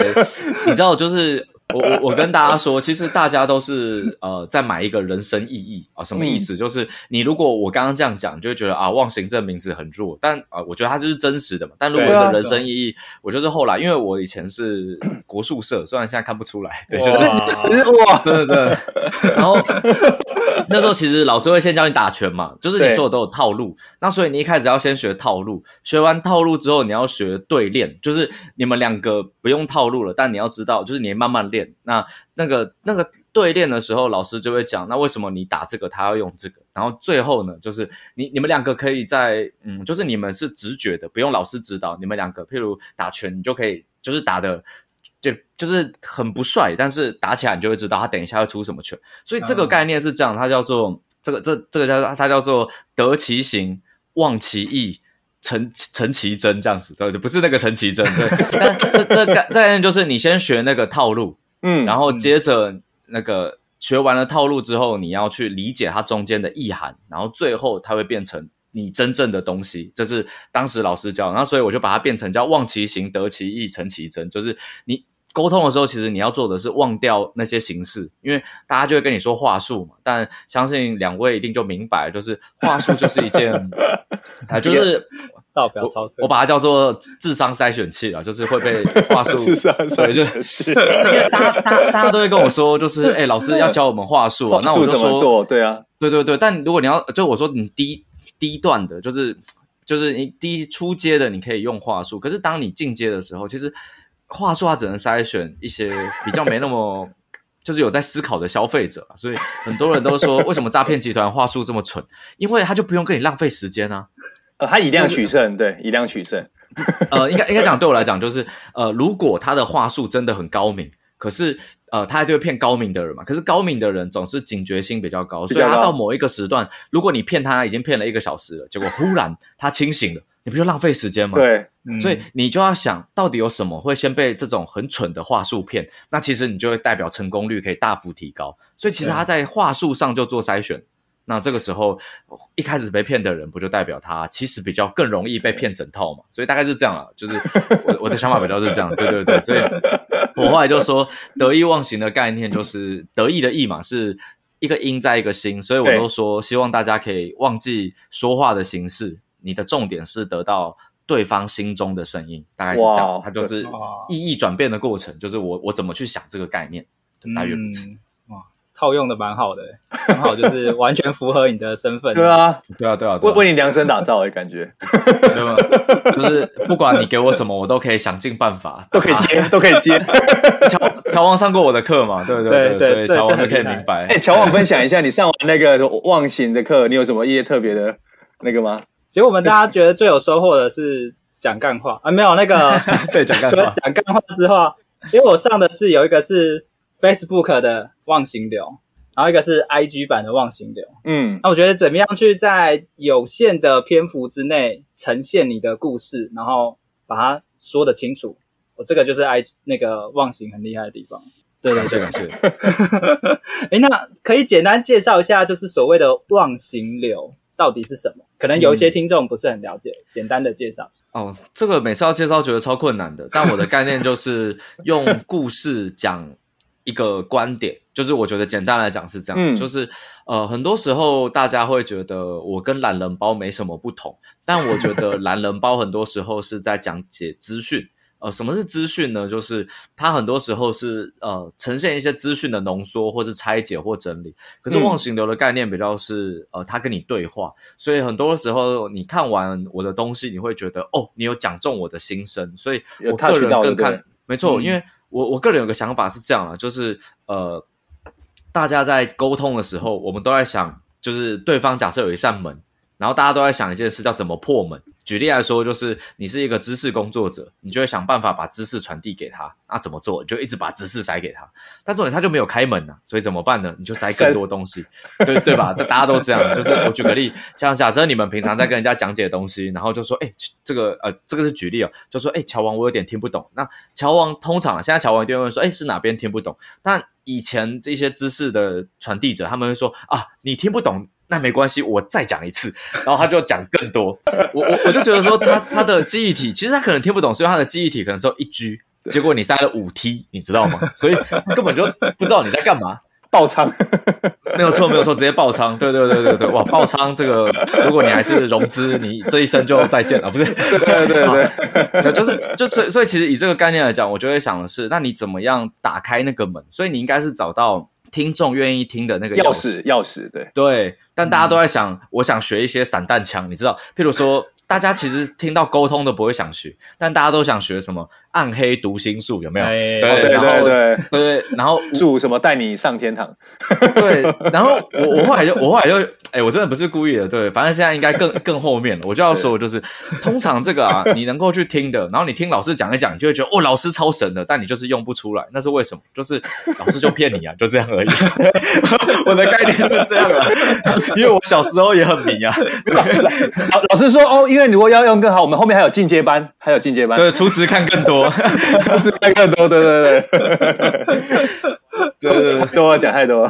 Speaker 3: 你知道，就是我我我跟大家说，其实大家都是呃在买一个人生意义啊，什么意思？嗯、就是你如果我刚刚这样讲，就会觉得啊，忘形这名字很弱，但啊、呃，我觉得它就是真实的嘛。但如果你的人生意义，啊、我就是后来，因为我以前是国术社，虽然现在看不出来，对，就是哇，真的真的，然后。那时候其实老师会先教你打拳嘛，就是你所有都有套路，那所以你一开始要先学套路，学完套路之后你要学对练，就是你们两个不用套路了，但你要知道，就是你慢慢练，那那个那个对练的时候，老师就会讲，那为什么你打这个他要用这个，然后最后呢，就是你你们两个可以在嗯，就是你们是直觉的，不用老师指导，你们两个譬如打拳，你就可以就是打的。就就是很不帅，但是打起来你就会知道他等一下会出什么拳。所以这个概念是这样，它叫做这个这这个叫它叫做得其形，忘其意，成成其真这样子，对，不是那个陈其真，对。但这这概这概念就是你先学那个套路，嗯，然后接着那个学完了套路之后，你要去理解它中间的意涵，然后最后它会变成你真正的东西。这是当时老师教，然后所以我就把它变成叫望其形，得其意，成其真，就是你。沟通的时候，其实你要做的是忘掉那些形式，因为大家就会跟你说话术嘛。但相信两位一定就明白，就是话术就是一件啊，就是
Speaker 1: 照表操课，
Speaker 3: 我把它叫做智商筛选器啊，就是会被 话术
Speaker 2: 智商筛选器。
Speaker 3: 因为大家大家大家都会跟我说，就是哎、欸，老师要教我们话术啊，那我就说
Speaker 2: 对啊，
Speaker 3: 对对对。但如果你要，就我说你低低段的，就是就是你低初阶的，你可以用话术。可是当你进阶的时候，其实。话术它只能筛选一些比较没那么 就是有在思考的消费者，所以很多人都说，为什么诈骗集团话术这么蠢？因为他就不用跟你浪费时间啊。
Speaker 2: 呃，他以量取胜，对，以量取胜。
Speaker 3: 呃，应该应该讲，对我来讲，就是呃，如果他的话术真的很高明，可是呃，他还就会骗高明的人嘛。可是高明的人总是警觉性比较高，所以他到某一个时段，如果你骗他已经骗了一个小时了，结果忽然他清醒了。你不就浪费时间吗？
Speaker 2: 对，
Speaker 3: 嗯、所以你就要想到底有什么会先被这种很蠢的话术骗，那其实你就会代表成功率可以大幅提高。所以其实他在话术上就做筛选，那这个时候一开始被骗的人，不就代表他其实比较更容易被骗整套嘛？所以大概是这样了，就是我我的想法比较是这样，对对对。所以我后来就说得意忘形的概念就是得意的意嘛，是一个音在一个心，所以我都说希望大家可以忘记说话的形式。你的重点是得到对方心中的声音，大概是这样，哇它就是意义转变的过程，就是我我怎么去想这个概念，大约如此。
Speaker 1: 哇，套用的蛮好的，很好，就是 完全符合你的身份。
Speaker 2: 对啊，
Speaker 3: 对啊，对啊，
Speaker 2: 为为你量身打造的感觉，
Speaker 3: 对吗？就是不管你给我什么，我都可以想尽办法，
Speaker 2: 都可以接，都可以接。
Speaker 3: 乔乔王上过我的课嘛？对对对，所以乔王就可以明白。
Speaker 2: 哎，乔王分享一下，你上完那个忘形的课，你有什么一些特别的那个吗？
Speaker 1: 其实我们大家觉得最有收获的是讲干话啊，没有那个
Speaker 3: 对讲干话，
Speaker 1: 除了讲干话之后，因为我上的是有一个是。Facebook 的忘形流，然后一个是 IG 版的忘形流。嗯，那我觉得怎么样去在有限的篇幅之内呈现你的故事，然后把它说得清楚，我这个就是 I 那个忘形很厉害的地方。对对对，
Speaker 3: 感谢。
Speaker 1: 哎，那可以简单介绍一下，就是所谓的忘形流到底是什么？可能有一些听众不是很了解，嗯、简单的介绍。
Speaker 3: 哦，这个每次要介绍觉得超困难的，但我的概念就是用故事讲。一个观点，就是我觉得简单来讲是这样，嗯、就是呃，很多时候大家会觉得我跟懒人包没什么不同，但我觉得懒人包很多时候是在讲解资讯。呃，什么是资讯呢？就是它很多时候是呃呈现一些资讯的浓缩，或是拆解或整理。可是忘形流的概念比较是呃，它跟你对话，所以很多时候你看完我的东西，你会觉得哦，你有讲中我的心声，所以我个人更看，没错，嗯、因为。我我个人有个想法是这样啊，就是呃，大家在沟通的时候，我们都在想，就是对方假设有一扇门。然后大家都在想一件事，叫怎么破门。举例来说，就是你是一个知识工作者，你就会想办法把知识传递给他。那怎么做？你就一直把知识塞给他。但重点他就没有开门呐、啊，所以怎么办呢？你就塞更多东西，对对吧？大家都这样。就是我举个例，像假设你们平常在跟人家讲解东西，然后就说，哎，这个呃，这个是举例哦，就说，哎，乔王，我有点听不懂。那乔王通常现在乔王一定会说，哎，是哪边听不懂？但以前这些知识的传递者，他们会说，啊，你听不懂。那没关系，我再讲一次，然后他就讲更多。我我我就觉得说他，他他的记忆体其实他可能听不懂，所以他的记忆体可能只有一 G，结果你塞了五 T，你知道吗？所以根本就不知道你在干嘛，
Speaker 2: 爆仓，
Speaker 3: 没有错没有错，直接爆仓。对对对对对，哇，爆仓这个，如果你还是融资，你这一生就再见了，不是？
Speaker 2: 对对对对，
Speaker 3: 就是就是，所以其实以这个概念来讲，我就会想的是，那你怎么样打开那个门？所以你应该是找到。听众愿意听的那个钥匙，
Speaker 2: 钥匙，对。
Speaker 3: 对，但大家都在想，嗯、我想学一些散弹枪，你知道，譬如说。大家其实听到沟通都不会想学，但大家都想学什么暗黑读心术，有没有？
Speaker 2: 对对对对
Speaker 3: 对，然后
Speaker 2: 祝什么带你上天堂？
Speaker 3: 对，然后我我后来就我后来就哎，我真的不是故意的，对，反正现在应该更更后面了。我就要说，就是 通常这个啊，你能够去听的，然后你听老师讲一讲，你就会觉得哦，老师超神的，但你就是用不出来，那是为什么？就是老师就骗你啊，就这样而已。我的概念是这样啊，因为我小时候也很迷啊。
Speaker 2: 老老师说哦，因为。如果要用更好，我们后面还有进阶班，还有进阶班。
Speaker 3: 对，储值看更多，
Speaker 2: 储值看更多，对对对，对 对对，多讲太多，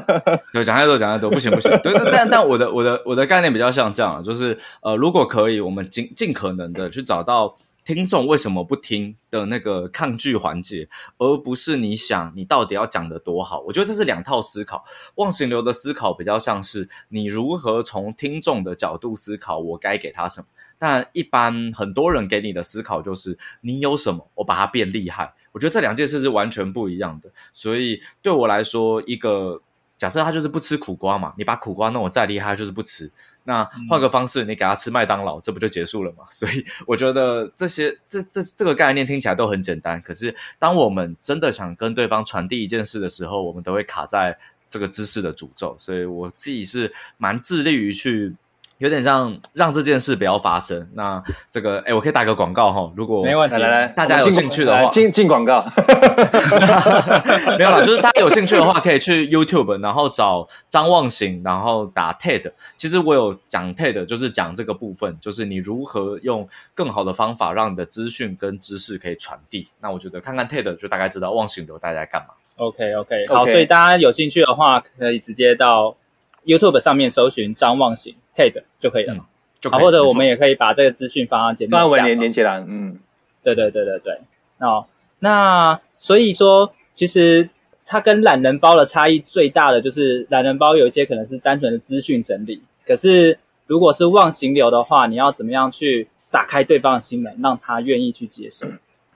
Speaker 3: 对，讲太多，讲太多，不行不行。对，但但我的我的我的概念比较像这样，就是呃，如果可以，我们尽尽可能的去找到。听众为什么不听的那个抗拒环节，而不是你想你到底要讲的多好？我觉得这是两套思考。忘形流的思考比较像是你如何从听众的角度思考，我该给他什么。但一般很多人给你的思考就是你有什么，我把它变厉害。我觉得这两件事是完全不一样的。所以对我来说，一个假设他就是不吃苦瓜嘛，你把苦瓜弄我再厉害，就是不吃。那换个方式，你给他吃麦当劳，这不就结束了吗？所以我觉得这些这这这个概念听起来都很简单，可是当我们真的想跟对方传递一件事的时候，我们都会卡在这个知识的诅咒。所以我自己是蛮致力于去。有点像让这件事不要发生。那这个，哎，我可以打个广告哈。如果
Speaker 1: 没问题，来来，
Speaker 3: 大家有兴趣的话，
Speaker 2: 进进广告。
Speaker 3: 没有啦，就是大家有兴趣的话，可以去 YouTube，然后找张望行，然后打 TED。其实我有讲 TED，就是讲这个部分，就是你如何用更好的方法让你的资讯跟知识可以传递。那我觉得看看 TED 就大概知道望行流大家在干嘛。
Speaker 1: OK OK，好，所以大家有兴趣的话，可以直接到 YouTube 上面搜寻张望行。TED 就可以了嘛，嗯、就可以，或者我们也可以把这个资讯放到节目下方。
Speaker 2: 连连起来，嗯，
Speaker 1: 对对对对对。哦，那所以说，其实它跟懒人包的差异最大的就是，懒人包有一些可能是单纯的资讯整理，可是如果是忘形流的话，你要怎么样去打开对方的心门，让他愿意去接受？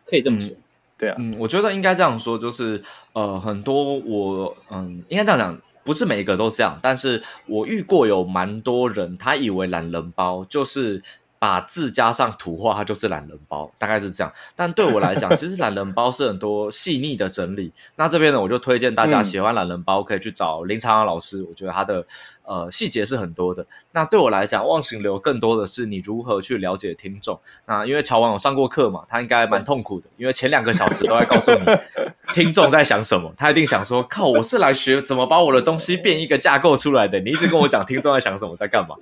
Speaker 1: 可以这么说。
Speaker 2: 对啊，
Speaker 3: 嗯，我觉得应该这样说，就是呃，很多我嗯，应该这样讲。不是每一个都这样，但是我遇过有蛮多人，他以为懒人包就是。把字加上图画，它就是懒人包，大概是这样。但对我来讲，其实懒人包是很多细腻的整理。那这边呢，我就推荐大家喜欢懒人包，可以去找林长安老师。我觉得他的呃细节是很多的。那对我来讲，忘形流更多的是你如何去了解听众。那因为乔王有上过课嘛，他应该蛮痛苦的，因为前两个小时都在告诉你 听众在想什么。他一定想说：靠，我是来学怎么把我的东西变一个架构出来的。你一直跟我讲听众在想什么，在干嘛？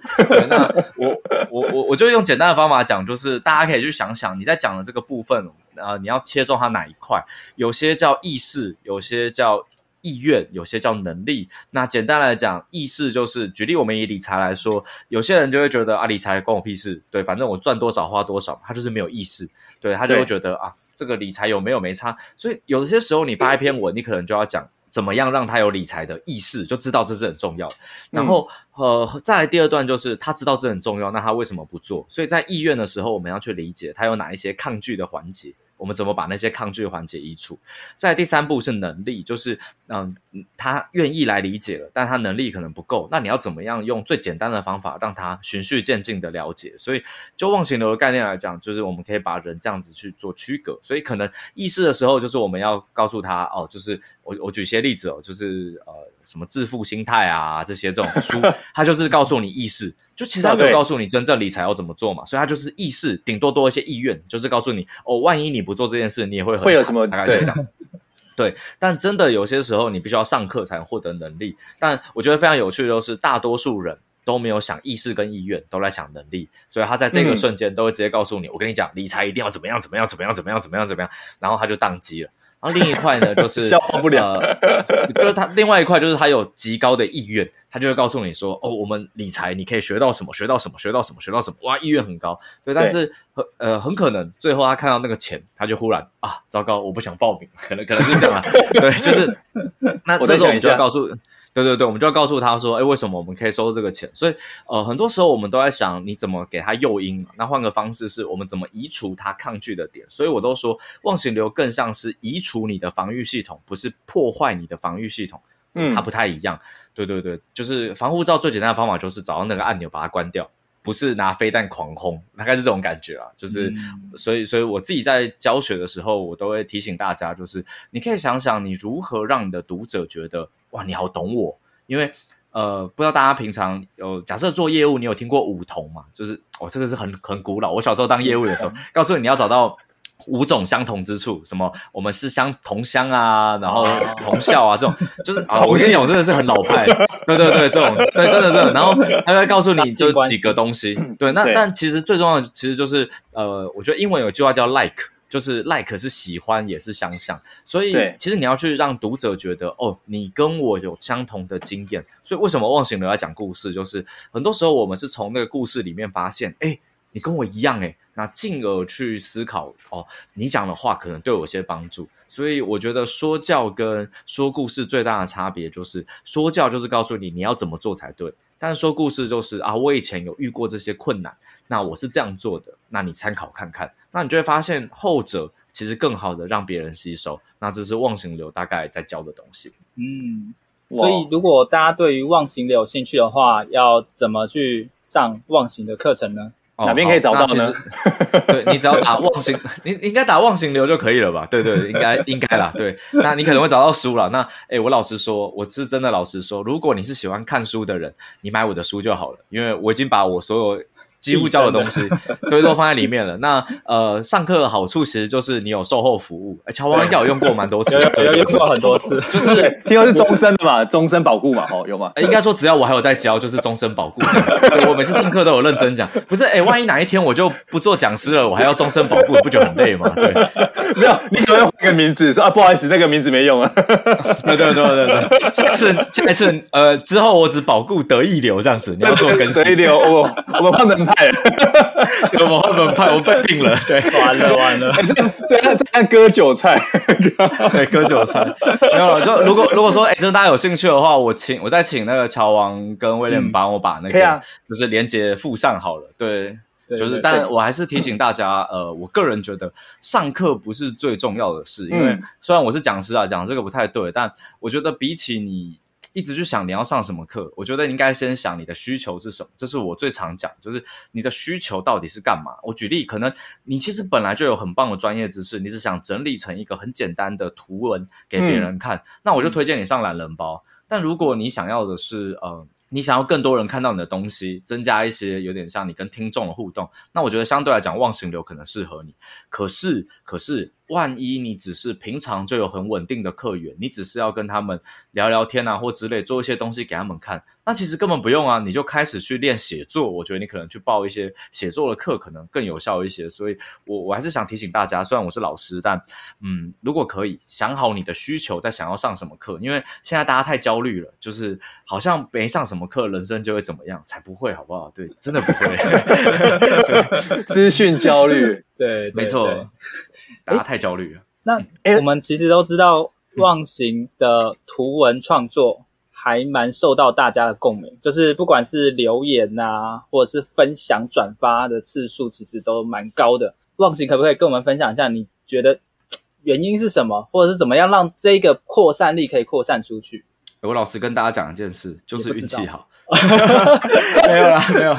Speaker 3: 那我我我我就用简单的方法讲，就是大家可以去想想，你在讲的这个部分，呃，你要切中它哪一块？有些叫意识，有些叫意愿，有些叫能力。那简单来讲，意识就是举例，我们以理财来说，有些人就会觉得啊，理财关我屁事，对，反正我赚多少花多少，他就是没有意识，对，他就会觉得啊，这个理财有没有没差。所以有些时候你发一篇文，你可能就要讲。怎么样让他有理财的意识，就知道这是很重要。然后，呃，再来第二段就是他知道这很重要，那他为什么不做？所以在意愿的时候，我们要去理解他有哪一些抗拒的环节。我们怎么把那些抗拒环节移除？在第三步是能力，就是嗯，他愿意来理解了，但他能力可能不够。那你要怎么样用最简单的方法让他循序渐进的了解？所以就忘形流的概念来讲，就是我们可以把人这样子去做区隔。所以可能意识的时候，就是我们要告诉他哦，就是我我举些例子哦，就是呃什么致富心态啊这些这种书，它就是告诉你意识。就其实它没有告诉你真正理财要怎么做嘛，所以它就是意识，顶多多一些意愿，就是告诉你哦，万一你不做这件事，你也会很
Speaker 2: 会有什么？
Speaker 3: 大概是这样。对，但真的有些时候你必须要上课才能获得能力。但我觉得非常有趣的就是，大多数人都没有想意识跟意愿，都在想能力，所以他在这个瞬间都会直接告诉你，我跟你讲，理财一定要怎么样怎么样怎么样怎么样怎么样怎么样，然后他就宕机了。然后另一块呢，就是
Speaker 2: 消化不了，
Speaker 3: 呃，就是他另外一块就是他有极高的意愿，他就会告诉你说，哦，我们理财你可以学到什么，学到什么，学到什么，学到什么，哇，意愿很高，对，但是很呃很可能最后他看到那个钱，他就忽然啊，糟糕，我不想报名，可能可能是这样啊，对，就是那这时候我们就要告诉。对对对，我们就要告诉他说，哎，为什么我们可以收这个钱？所以，呃，很多时候我们都在想，你怎么给他诱因嘛？那换个方式是，我们怎么移除他抗拒的点？所以我都说，忘形流更像是移除你的防御系统，不是破坏你的防御系统。嗯，它不太一样。对对对，就是防护罩最简单的方法就是找到那个按钮把它关掉，不是拿飞弹狂轰，大概是这种感觉啊。就是，嗯、所以，所以我自己在教学的时候，我都会提醒大家，就是你可以想想，你如何让你的读者觉得。哇，你好懂我，因为呃，不知道大家平常有假设做业务，你有听过五同嘛？就是哦，这个是很很古老。我小时候当业务的时候，告诉你你要找到五种相同之处，什么我们是相同乡啊，然后同校啊，这种就是啊，我跟你讲，我真的是很老派，对对对，这种对，真的真的。然后他会告诉你 就几个东西，对，那但其实最重要的其实就是呃，我觉得英文有句话叫 like。就是 like 是喜欢，也是相像，所以其实你要去让读者觉得哦，你跟我有相同的经验。所以为什么忘形流要讲故事？就是很多时候我们是从那个故事里面发现，哎，你跟我一样，哎，那进而去思考哦，你讲的话可能对我有些帮助。所以我觉得说教跟说故事最大的差别就是，说教就是告诉你你要怎么做才对。但是说故事就是啊，我以前有遇过这些困难，那我是这样做的，那你参考看看，那你就会发现后者其实更好的让别人吸收。那这是忘形流大概在教的东西。
Speaker 1: 嗯，所以如果大家对于忘形流有兴趣的话，要怎么去上忘形的课程呢？
Speaker 2: 哪边可以找到呢？
Speaker 3: 对，你只要打忘形，你你应该打忘形流就可以了吧？对对，应该应该啦。对，那你可能会找到书了。那诶，我老实说，我是真的老实说，如果你是喜欢看书的人，你买我的书就好了，因为我已经把我所有。几乎教的东西对都放在里面了。那呃，上课的好处其实就是你有售后服务。哎，乔王应该有用过蛮多次，
Speaker 1: 有有用过很多次，
Speaker 2: 就是听说是终身的嘛，终身保固嘛，哦，有吗？
Speaker 3: 应该说只要我还有在教，就是终身保固。我每次上课都有认真讲，不是？哎，万一哪一天我就不做讲师了，我还要终身保固，不觉得很累吗？对，
Speaker 2: 没有，你可能换个名字说啊，不好意思，那个名字没用啊。
Speaker 3: 对对对对对，下次下一次呃之后我只保固得意流这样子，你要做更新。
Speaker 2: 得意流，我我们换门派。
Speaker 3: 我们换门派，我被定了，对，
Speaker 1: 完了完了，
Speaker 2: 这这样这样割韭菜，
Speaker 3: 对，割韭菜，没有了。就如果如果说，哎，真的大家有兴趣的话，我请我再请那个乔王跟威廉帮我把那个就是连接附上好了，对，就是，但我还是提醒大家，呃，我个人觉得上课不是最重要的事，因为虽然我是讲师啊，讲这个不太对，但我觉得比起你。一直去想你要上什么课，我觉得应该先想你的需求是什么。这是我最常讲，就是你的需求到底是干嘛？我举例，可能你其实本来就有很棒的专业知识，你只想整理成一个很简单的图文给别人看，嗯、那我就推荐你上懒人包。但如果你想要的是呃。你想要更多人看到你的东西，增加一些有点像你跟听众的互动，那我觉得相对来讲，忘形流可能适合你。可是，可是。万一你只是平常就有很稳定的客源，你只是要跟他们聊聊天啊，或之类做一些东西给他们看，那其实根本不用啊，你就开始去练写作。我觉得你可能去报一些写作的课，可能更有效一些。所以我我还是想提醒大家，虽然我是老师，但嗯，如果可以想好你的需求，再想要上什么课，因为现在大家太焦虑了，就是好像没上什么课，人生就会怎么样，才不会好不好？对，真的不会，
Speaker 2: 资讯焦虑，
Speaker 1: 对，
Speaker 3: 没错。大家太焦虑了。
Speaker 1: 那我们其实都知道，忘形的图文创作还蛮受到大家的共鸣，就是不管是留言啊，或者是分享转发的次数，其实都蛮高的。忘形可不可以跟我们分享一下？你觉得 原因是什么，或者是怎么样让这个扩散力可以扩散出去？
Speaker 3: 我老实跟大家讲一件事，就是运气好。没有啦，没有。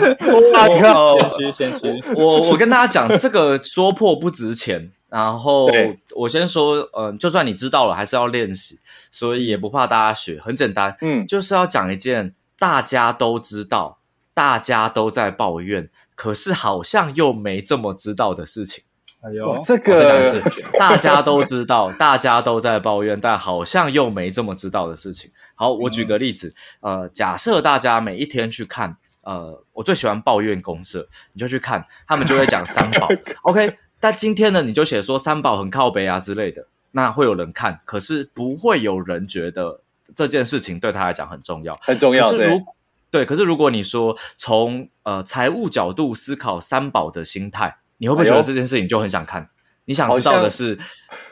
Speaker 1: 我谦虚，谦虚。
Speaker 3: 我我跟大家讲，这个说破不值钱。然后我先说，嗯、呃，就算你知道了，还是要练习，所以也不怕大家学，很简单，嗯，就是要讲一件大家都知道、大家都在抱怨，可是好像又没这么知道的事情。
Speaker 1: 哎呦，
Speaker 2: 这个
Speaker 3: 大家都知道，大家都在抱怨，但好像又没这么知道的事情。好，我举个例子，呃，假设大家每一天去看，呃，我最喜欢抱怨公社，你就去看，他们就会讲三宝，OK。但今天呢，你就写说三宝很靠北啊之类的，那会有人看，可是不会有人觉得这件事情对他来讲很重要，
Speaker 2: 很重要。
Speaker 3: 可是如对，可是如果你说从呃财务角度思考三宝的心态，你会不会觉得这件事情就很想看？哎、你想知道的是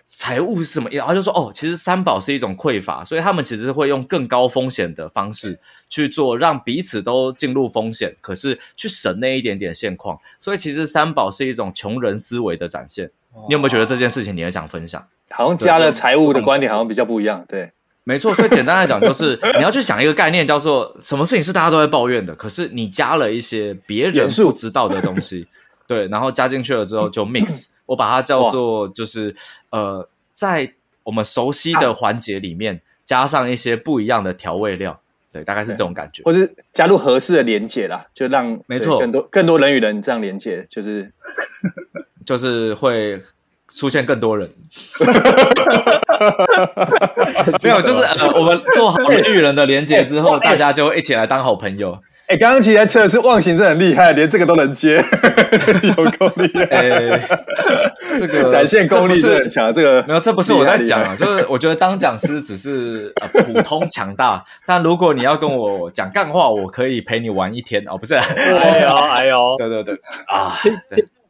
Speaker 3: 财务是什么？然后就说哦，其实三宝是一种匮乏，所以他们其实会用更高风险的方式去做，让彼此都进入风险，可是去省那一点点现况。所以其实三宝是一种穷人思维的展现。你有没有觉得这件事情你很想分享？
Speaker 2: 好像加了财务的观点，好像比较不一样。对，
Speaker 3: 没错。所以简单来讲，就是 你要去想一个概念，叫做什么事情是大家都在抱怨的，可是你加了一些别人不知道的东西，对，然后加进去了之后就 mix。我把它叫做就是呃，在我们熟悉的环节里面加上一些不一样的调味料，对，大概是这种感觉，
Speaker 2: 或者加入合适的连接啦，就让
Speaker 3: 没错
Speaker 2: 更多更多人与人这样连接，就是
Speaker 3: 就是会出现更多人，没有，就是呃，我们做好人与人的连接之后，大家就一起来当好朋友。
Speaker 2: 哎，刚刚其实在测的是忘形，真的很厉害，连这个都能接，有够厉害！
Speaker 3: 哎，这个
Speaker 2: 展现功力是很强。这个
Speaker 3: 没有，这不是我在讲啊，就是我觉得当讲师只是呃普通强大，但如果你要跟我讲干话，我可以陪你玩一天哦，不是？
Speaker 1: 哎呦哎呦，
Speaker 3: 对对对啊！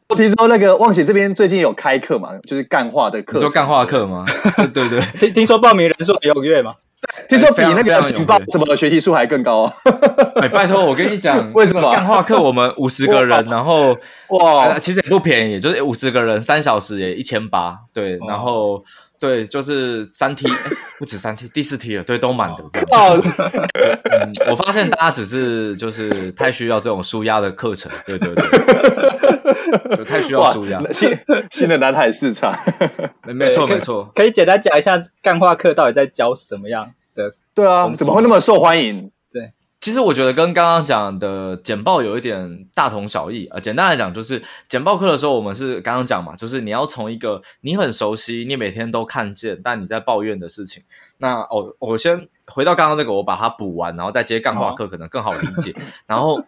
Speaker 2: 我听说那个忘写这边最近有开课嘛，就是干话的课，
Speaker 3: 你说干话课吗？对对，
Speaker 1: 听听说报名人数很踊跃吗？
Speaker 2: 听说比那个警报什么学习数还更高哦！
Speaker 3: 哎，拜托 我跟你讲，
Speaker 2: 为什么？
Speaker 3: 干话课我们五十个人，然后哇，其实也不便宜，就是五十个人三小时也一千八，对，然后对，就是三梯不止三梯，第四梯了，对，都满的这样。嗯，我发现大家只是就是太需要这种舒压的课程，对对对，就太需要舒压。
Speaker 2: 新新的南海市场，
Speaker 3: 没错没错，
Speaker 1: 可以简单讲一下干话课到底在教什么样？
Speaker 2: 对啊，怎么会那么受欢迎？
Speaker 1: 对，
Speaker 3: 其实我觉得跟刚刚讲的简报有一点大同小异啊。简单来讲，就是简报课的时候，我们是刚刚讲嘛，就是你要从一个你很熟悉、你每天都看见，但你在抱怨的事情。那哦，我先回到刚刚那个，我把它补完，然后再接干话课，可能更好理解。然后。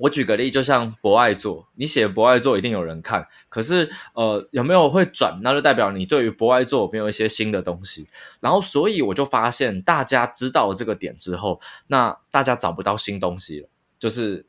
Speaker 3: 我举个例，就像博爱座，你写博爱座一定有人看，可是呃有没有会转，那就代表你对于博爱座有没有一些新的东西。然后所以我就发现，大家知道了这个点之后，那大家找不到新东西了，就是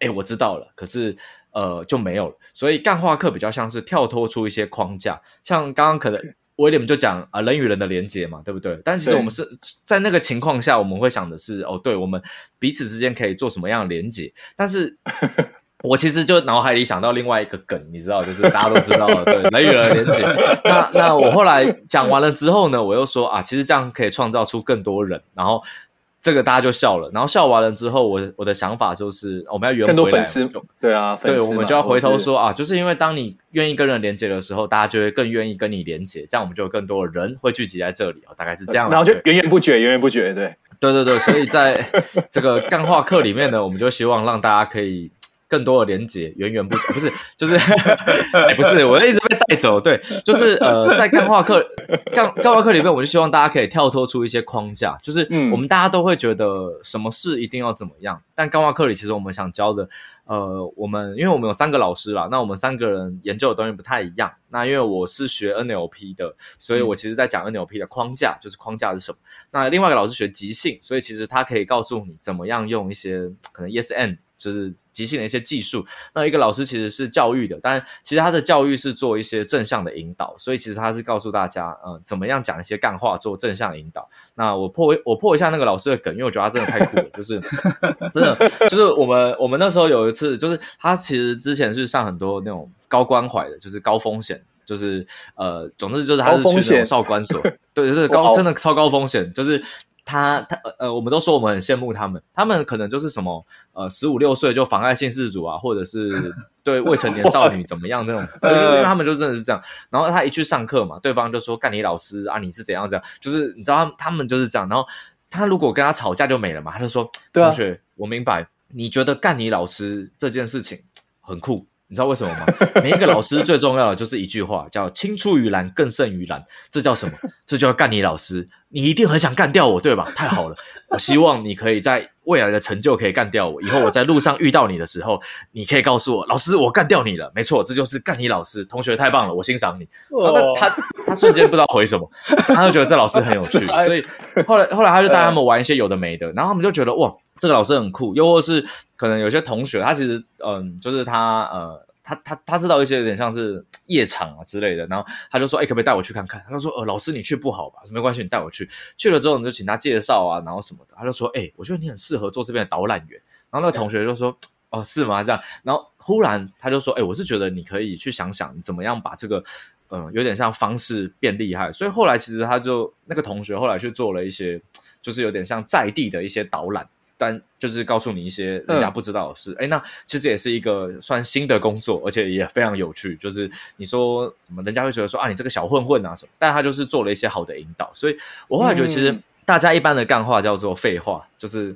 Speaker 3: 诶我知道了，可是呃就没有了。所以干话课比较像是跳脱出一些框架，像刚刚可能。威廉就讲啊，人与人的连接嘛，对不对？但其实我们是在那个情况下，我们会想的是，哦，对，我们彼此之间可以做什么样的连接？但是，我其实就脑海里想到另外一个梗，你知道，就是大家都知道了，对，人与人的连接。那那我后来讲完了之后呢，我又说啊，其实这样可以创造出更多人，然后。这个大家就笑了，然后笑完了之后，我我的想法就是我们要圆回来
Speaker 2: 更多粉丝，对啊，
Speaker 3: 对，我们就要回头说啊，就是因为当你愿意跟人连接的时候，大家就会更愿意跟你连接，这样我们就有更多的人会聚集在这里哦，大概是这样。
Speaker 2: 然后就源源不绝，源源不绝，对，
Speaker 3: 对对对，所以在这个干话课里面呢，我们就希望让大家可以。更多的连接，源源不绝，不是，就是，哎，不是，我一直被带走，对，就是呃，在干话课、干干话课里面，我就希望大家可以跳脱出一些框架，就是我们大家都会觉得什么事一定要怎么样，但干话课里其实我们想教的，呃，我们因为我们有三个老师啦，那我们三个人研究的东西不太一样，那因为我是学 NLP 的，所以我其实在讲 NLP 的框架，就是框架是什么，那另外一个老师学即兴，所以其实他可以告诉你怎么样用一些可能 Yes and。就是即兴的一些技术。那一个老师其实是教育的，但其实他的教育是做一些正向的引导，所以其实他是告诉大家，呃，怎么样讲一些干话做正向引导。那我破我破一下那个老师的梗，因为我觉得他真的太酷了，就是 真的就是我们我们那时候有一次，就是他其实之前是上很多那种高关怀的，就是高风险，就是呃，总之就是他是去那种少管所，对，就是高真的超高风险，就是。他他呃，我们都说我们很羡慕他们，他们可能就是什么呃，十五六岁就妨碍性事主啊，或者是 对未成年少女怎么样那种，就是因为他们就真的是这样。然后他一去上课嘛，对方就说干你老师啊，你是怎样怎样，就是你知道他们他们就是这样。然后他如果跟他吵架就没了嘛，他就说同学，我明白你觉得干你老师这件事情很酷。你知道为什么吗？每一个老师最重要的就是一句话，叫“青出于蓝更胜于蓝”。这叫什么？这叫干你老师。你一定很想干掉我，对吧？太好了，我希望你可以在未来的成就可以干掉我。以后我在路上遇到你的时候，你可以告诉我，老师，我干掉你了。没错，这就是干你老师。同学太棒了，我欣赏你。然后他他瞬间不知道回什么，他就觉得这老师很有趣，所以后来后来他就带他们玩一些有的没的，然后他们就觉得哇。这个老师很酷，又或是可能有些同学，他其实嗯，就是他呃，他他他知道一些有点像是夜场啊之类的，然后他就说，哎，可不可以带我去看看？他就说，呃，老师你去不好吧？没关系，你带我去。去了之后，你就请他介绍啊，然后什么的。他就说，哎，我觉得你很适合做这边的导览员。然后那个同学就说，哦，是吗？这样。然后忽然他就说，哎，我是觉得你可以去想想，怎么样把这个嗯，有点像方式变厉害。所以后来其实他就那个同学后来去做了一些，就是有点像在地的一些导览。但就是告诉你一些人家不知道的事，哎、嗯，那其实也是一个算新的工作，而且也非常有趣。就是你说什么，人家会觉得说啊，你这个小混混啊什么，但他就是做了一些好的引导。所以我后来觉得，其实大家一般的干话叫做废话，就是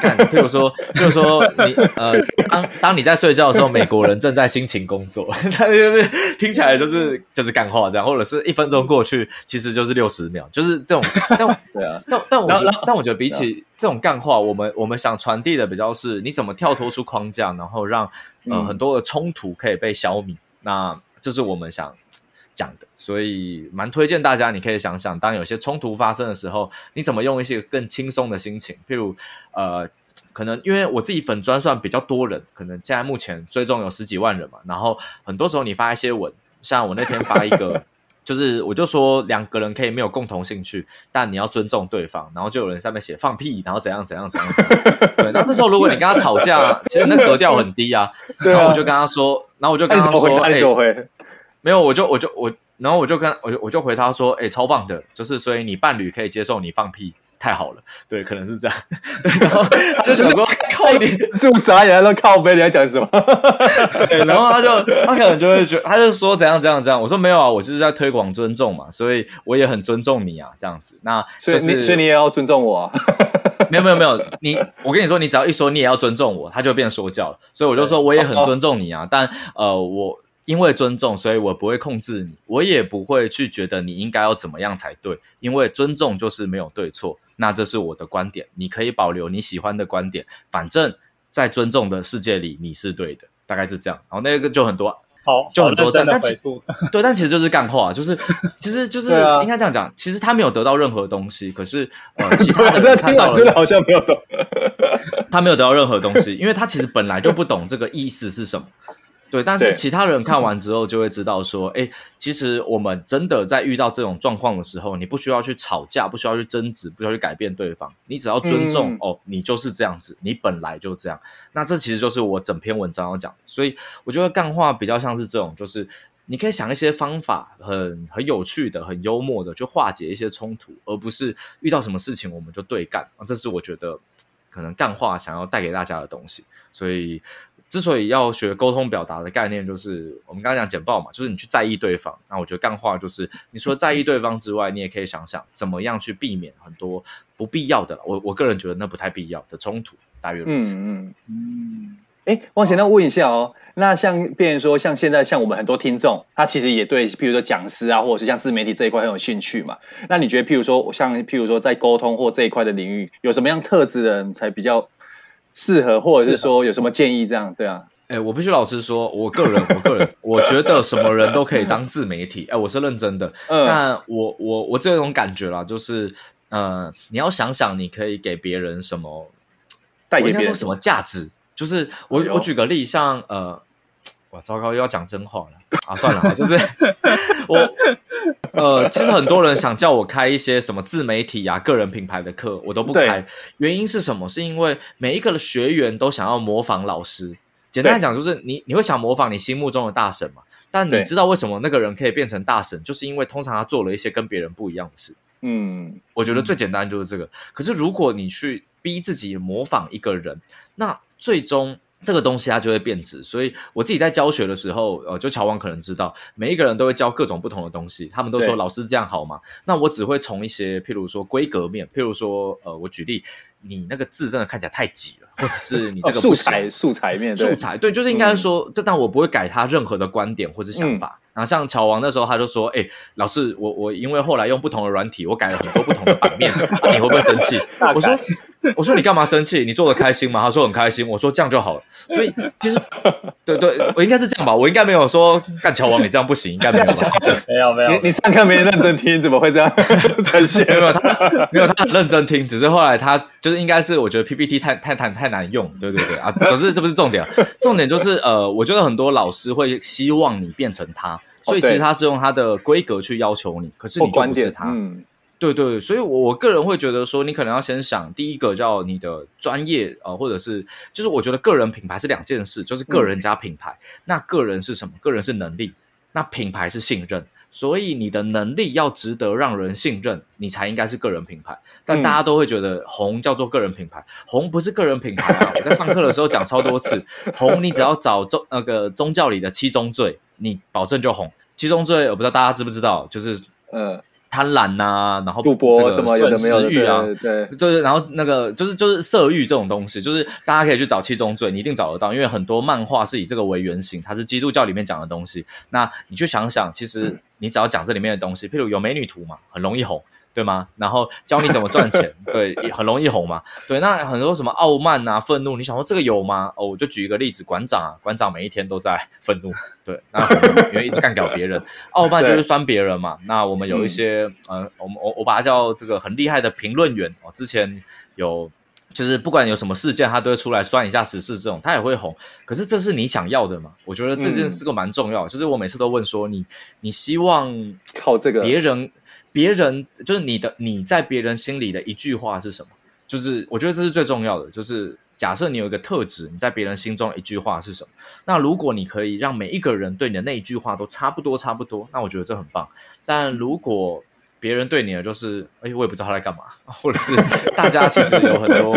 Speaker 3: 干，譬如说，譬如说你呃，当当你在睡觉的时候，美国人正在辛勤工作，他就是听起来就是就是干话这样，或者是一分钟过去，其实就是六十秒，就是这种。但对啊，但但我觉得，但我觉得比起。这种干话，我们我们想传递的比较是，你怎么跳脱出框架，然后让呃很多的冲突可以被消弭。嗯、那这是我们想讲的，所以蛮推荐大家，你可以想想，当有些冲突发生的时候，你怎么用一些更轻松的心情，譬如呃，可能因为我自己粉专算比较多人，可能现在目前追踪有十几万人嘛，然后很多时候你发一些文，像我那天发一个。就是，我就说两个人可以没有共同兴趣，但你要尊重对方。然后就有人下面写放屁，然后怎样怎样怎样。对，那这时候如果你跟他吵架，其实那格调很低啊。然后我就跟他说，然后我就跟他说，哎、欸，没有，我就我就我，然后我就跟我就我就回他说，哎、欸，超棒的，就是所以你伴侣可以接受你放屁。太好了，对，可能是这样。对，然后他就想说，靠你
Speaker 2: 这么傻眼，都靠背，你在讲什么？
Speaker 3: 对，然后他就他可能就会觉得，他就说怎样怎样怎样。我说没有啊，我就是在推广尊重嘛，所以我也很尊重你啊，这样子。那就是，
Speaker 2: 所以你，所以你也要尊重我啊。
Speaker 3: 没有没有没有，你我跟你说，你只要一说你也要尊重我，他就变说教了。所以我就说我也很尊重你啊，但呃我。因为尊重，所以我不会控制你，我也不会去觉得你应该要怎么样才对。因为尊重就是没有对错，那这是我的观点，你可以保留你喜欢的观点。反正，在尊重的世界里，你是对的，大概是这样。然后那个就很多，
Speaker 1: 好，
Speaker 3: 就很多赞。
Speaker 1: 但
Speaker 3: 对，但其实就是干话，就是其实就是应该这样讲。其实他没有得到任何东西，可是呃，其他的人看到了，
Speaker 2: 真的好像没有懂。
Speaker 3: 他没有得到任何东西，因为他其实本来就不懂这个意思是什么。对，但是其他人看完之后就会知道说，哎，其实我们真的在遇到这种状况的时候，你不需要去吵架，不需要去争执，不需要去改变对方，你只要尊重、嗯、哦，你就是这样子，你本来就这样。那这其实就是我整篇文章要讲的，所以我觉得干话比较像是这种，就是你可以想一些方法很，很很有趣的、很幽默的，去化解一些冲突，而不是遇到什么事情我们就对干。这是我觉得可能干话想要带给大家的东西。所以，之所以要学沟通表达的概念，就是我们刚刚讲简报嘛，就是你去在意对方。那我觉得干话就是，你除了在意对方之外，你也可以想想怎么样去避免很多不必要的。我我个人觉得那不太必要的冲突，大约如此。
Speaker 2: 嗯嗯嗯。哎，汪贤，那问一下哦。那像，变成说，像现在，像我们很多听众，他其实也对，譬如说讲师啊，或者是像自媒体这一块很有兴趣嘛。那你觉得，譬如说，像譬如说，在沟通或这一块的领域，有什么样特质的人才比较适合，或者是说有什么建议？这样，对啊。
Speaker 3: 哎，我必须老实说，我个人，我个人，我觉得什么人都可以当自媒体。哎，我是认真的。嗯。但我我我这种感觉啦，就是，呃，你要想想，你可以给别人什么，
Speaker 2: 带给别
Speaker 3: 人什么价值？就是我我举个例，像呃。哇，糟糕，又要讲真话了啊！算了，就是我呃，其实很多人想叫我开一些什么自媒体呀、啊、个人品牌的课，我都不开。原因是什么？是因为每一个的学员都想要模仿老师。简单来讲，就是你你会想模仿你心目中的大神嘛？但你知道为什么那个人可以变成大神？就是因为通常他做了一些跟别人不一样的事。嗯，我觉得最简单就是这个。嗯、可是如果你去逼自己模仿一个人，那最终。这个东西它就会变质，所以我自己在教学的时候，呃，就乔王可能知道，每一个人都会教各种不同的东西。他们都说老师这样好吗？那我只会从一些，譬如说规格面，譬如说，呃，我举例，你那个字真的看起来太挤了，或者是你这个、素材
Speaker 2: 素材面
Speaker 3: 素材对，就是应该说，但、但我不会改他任何的观点或者想法。然后像乔王那时候，他就说：“哎，老师，我我因为后来用不同的软体，我改了很多不同的版面，啊、你会不会生气？”我说：“我说你干嘛生气？你做的开心吗？”他说：“很开心。”我说：“这样就好了。”所以其实 对对，我应该是这样吧？我应该没有说干乔王，你这样不行，应该没有吧？
Speaker 2: 没有没有，你你上课没认真听，怎么会这样？
Speaker 3: 没有他没有他很认真听，只是后来他就是应该是我觉得 PPT 太太太太难用，对对对啊，总之这不是重点，重点就是呃，我觉得很多老师会希望你变成他。所以其实他是用他的规格去要求你，可是你就不是他。嗯，对对，所以我我个人会觉得说，你可能要先想第一个叫你的专业啊、呃，或者是就是我觉得个人品牌是两件事，就是个人加品牌。嗯、那个人是什么？个人是能力，那品牌是信任。所以你的能力要值得让人信任，你才应该是个人品牌。但大家都会觉得红叫做个人品牌，红不是个人品牌啊！我在上课的时候讲超多次，红你只要找宗那个宗教里的七宗罪，你保证就红。七宗罪我不知道大家知不知道，就是呃贪婪呐、啊，然后
Speaker 2: 赌博什么有的没有，
Speaker 3: 欲啊，
Speaker 2: 对对，
Speaker 3: 对，对，然后那个就是就是色欲这种东西，就是大家可以去找七宗罪，你一定找得到，因为很多漫画是以这个为原型，它是基督教里面讲的东西。那你去想想，其实你只要讲这里面的东西，譬如有美女图嘛，很容易红。对吗？然后教你怎么赚钱，对，也很容易红嘛。对，那很多什么傲慢啊、愤怒，你想说这个有吗？哦，我就举一个例子，馆长啊，馆长每一天都在愤怒，对，那因为一直干掉别人，傲慢就是酸别人嘛。那我们有一些，嗯、呃，我们我我把它叫这个很厉害的评论员哦。之前有，就是不管有什么事件，他都会出来酸一下时事，这种他也会红。可是这是你想要的嘛？我觉得这件事这个蛮重要。就是我每次都问说，你你希望
Speaker 2: 靠这个
Speaker 3: 别人。别人就是你的，你在别人心里的一句话是什么？就是我觉得这是最重要的。就是假设你有一个特质，你在别人心中一句话是什么？那如果你可以让每一个人对你的那一句话都差不多差不多，那我觉得这很棒。但如果别人对你的就是，哎，我也不知道他在干嘛，或者是大家其实有很多，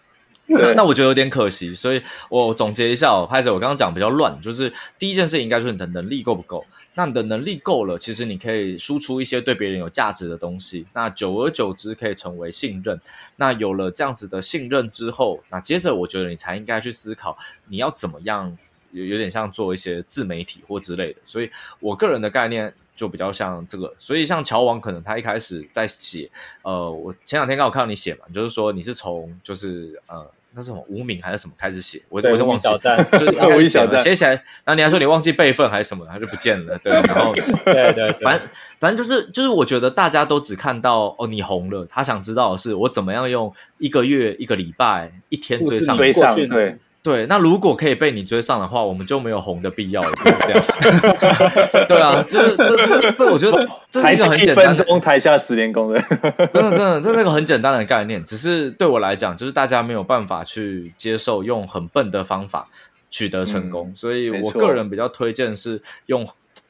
Speaker 3: 那那我觉得有点可惜。所以我总结一下哦，拍子我刚刚讲比较乱，就是第一件事情应该就是你的能力够不够。那你的能力够了，其实你可以输出一些对别人有价值的东西。那久而久之可以成为信任。那有了这样子的信任之后，那接着我觉得你才应该去思考你要怎么样，有有点像做一些自媒体或之类的。所以我个人的概念就比较像这个。所以像乔王可能他一开始在写，呃，我前两天刚好看到你写嘛，就是说你是从就是呃。那是什么无名还是什么开始写？我我就忘记，就是 开始写了，写起来。然后你还说你忘记备份还是什么，他就不见了。对，然后
Speaker 1: 对对对，
Speaker 3: 反正反正就是就是，我觉得大家都只看到哦，你红了。他想知道的是我怎么样用一个月、一个礼拜、一天追上
Speaker 2: 追上对。
Speaker 3: 对，那如果可以被你追上的话，我们就没有红的必要了，就是这样。对啊，这这这这，我觉得这是一个很简单的，
Speaker 2: 台下十年功的，
Speaker 3: 真的真的，这是一个很简单的概念。只是对我来讲，就是大家没有办法去接受用很笨的方法取得成功，嗯、所以我个人比较推荐是用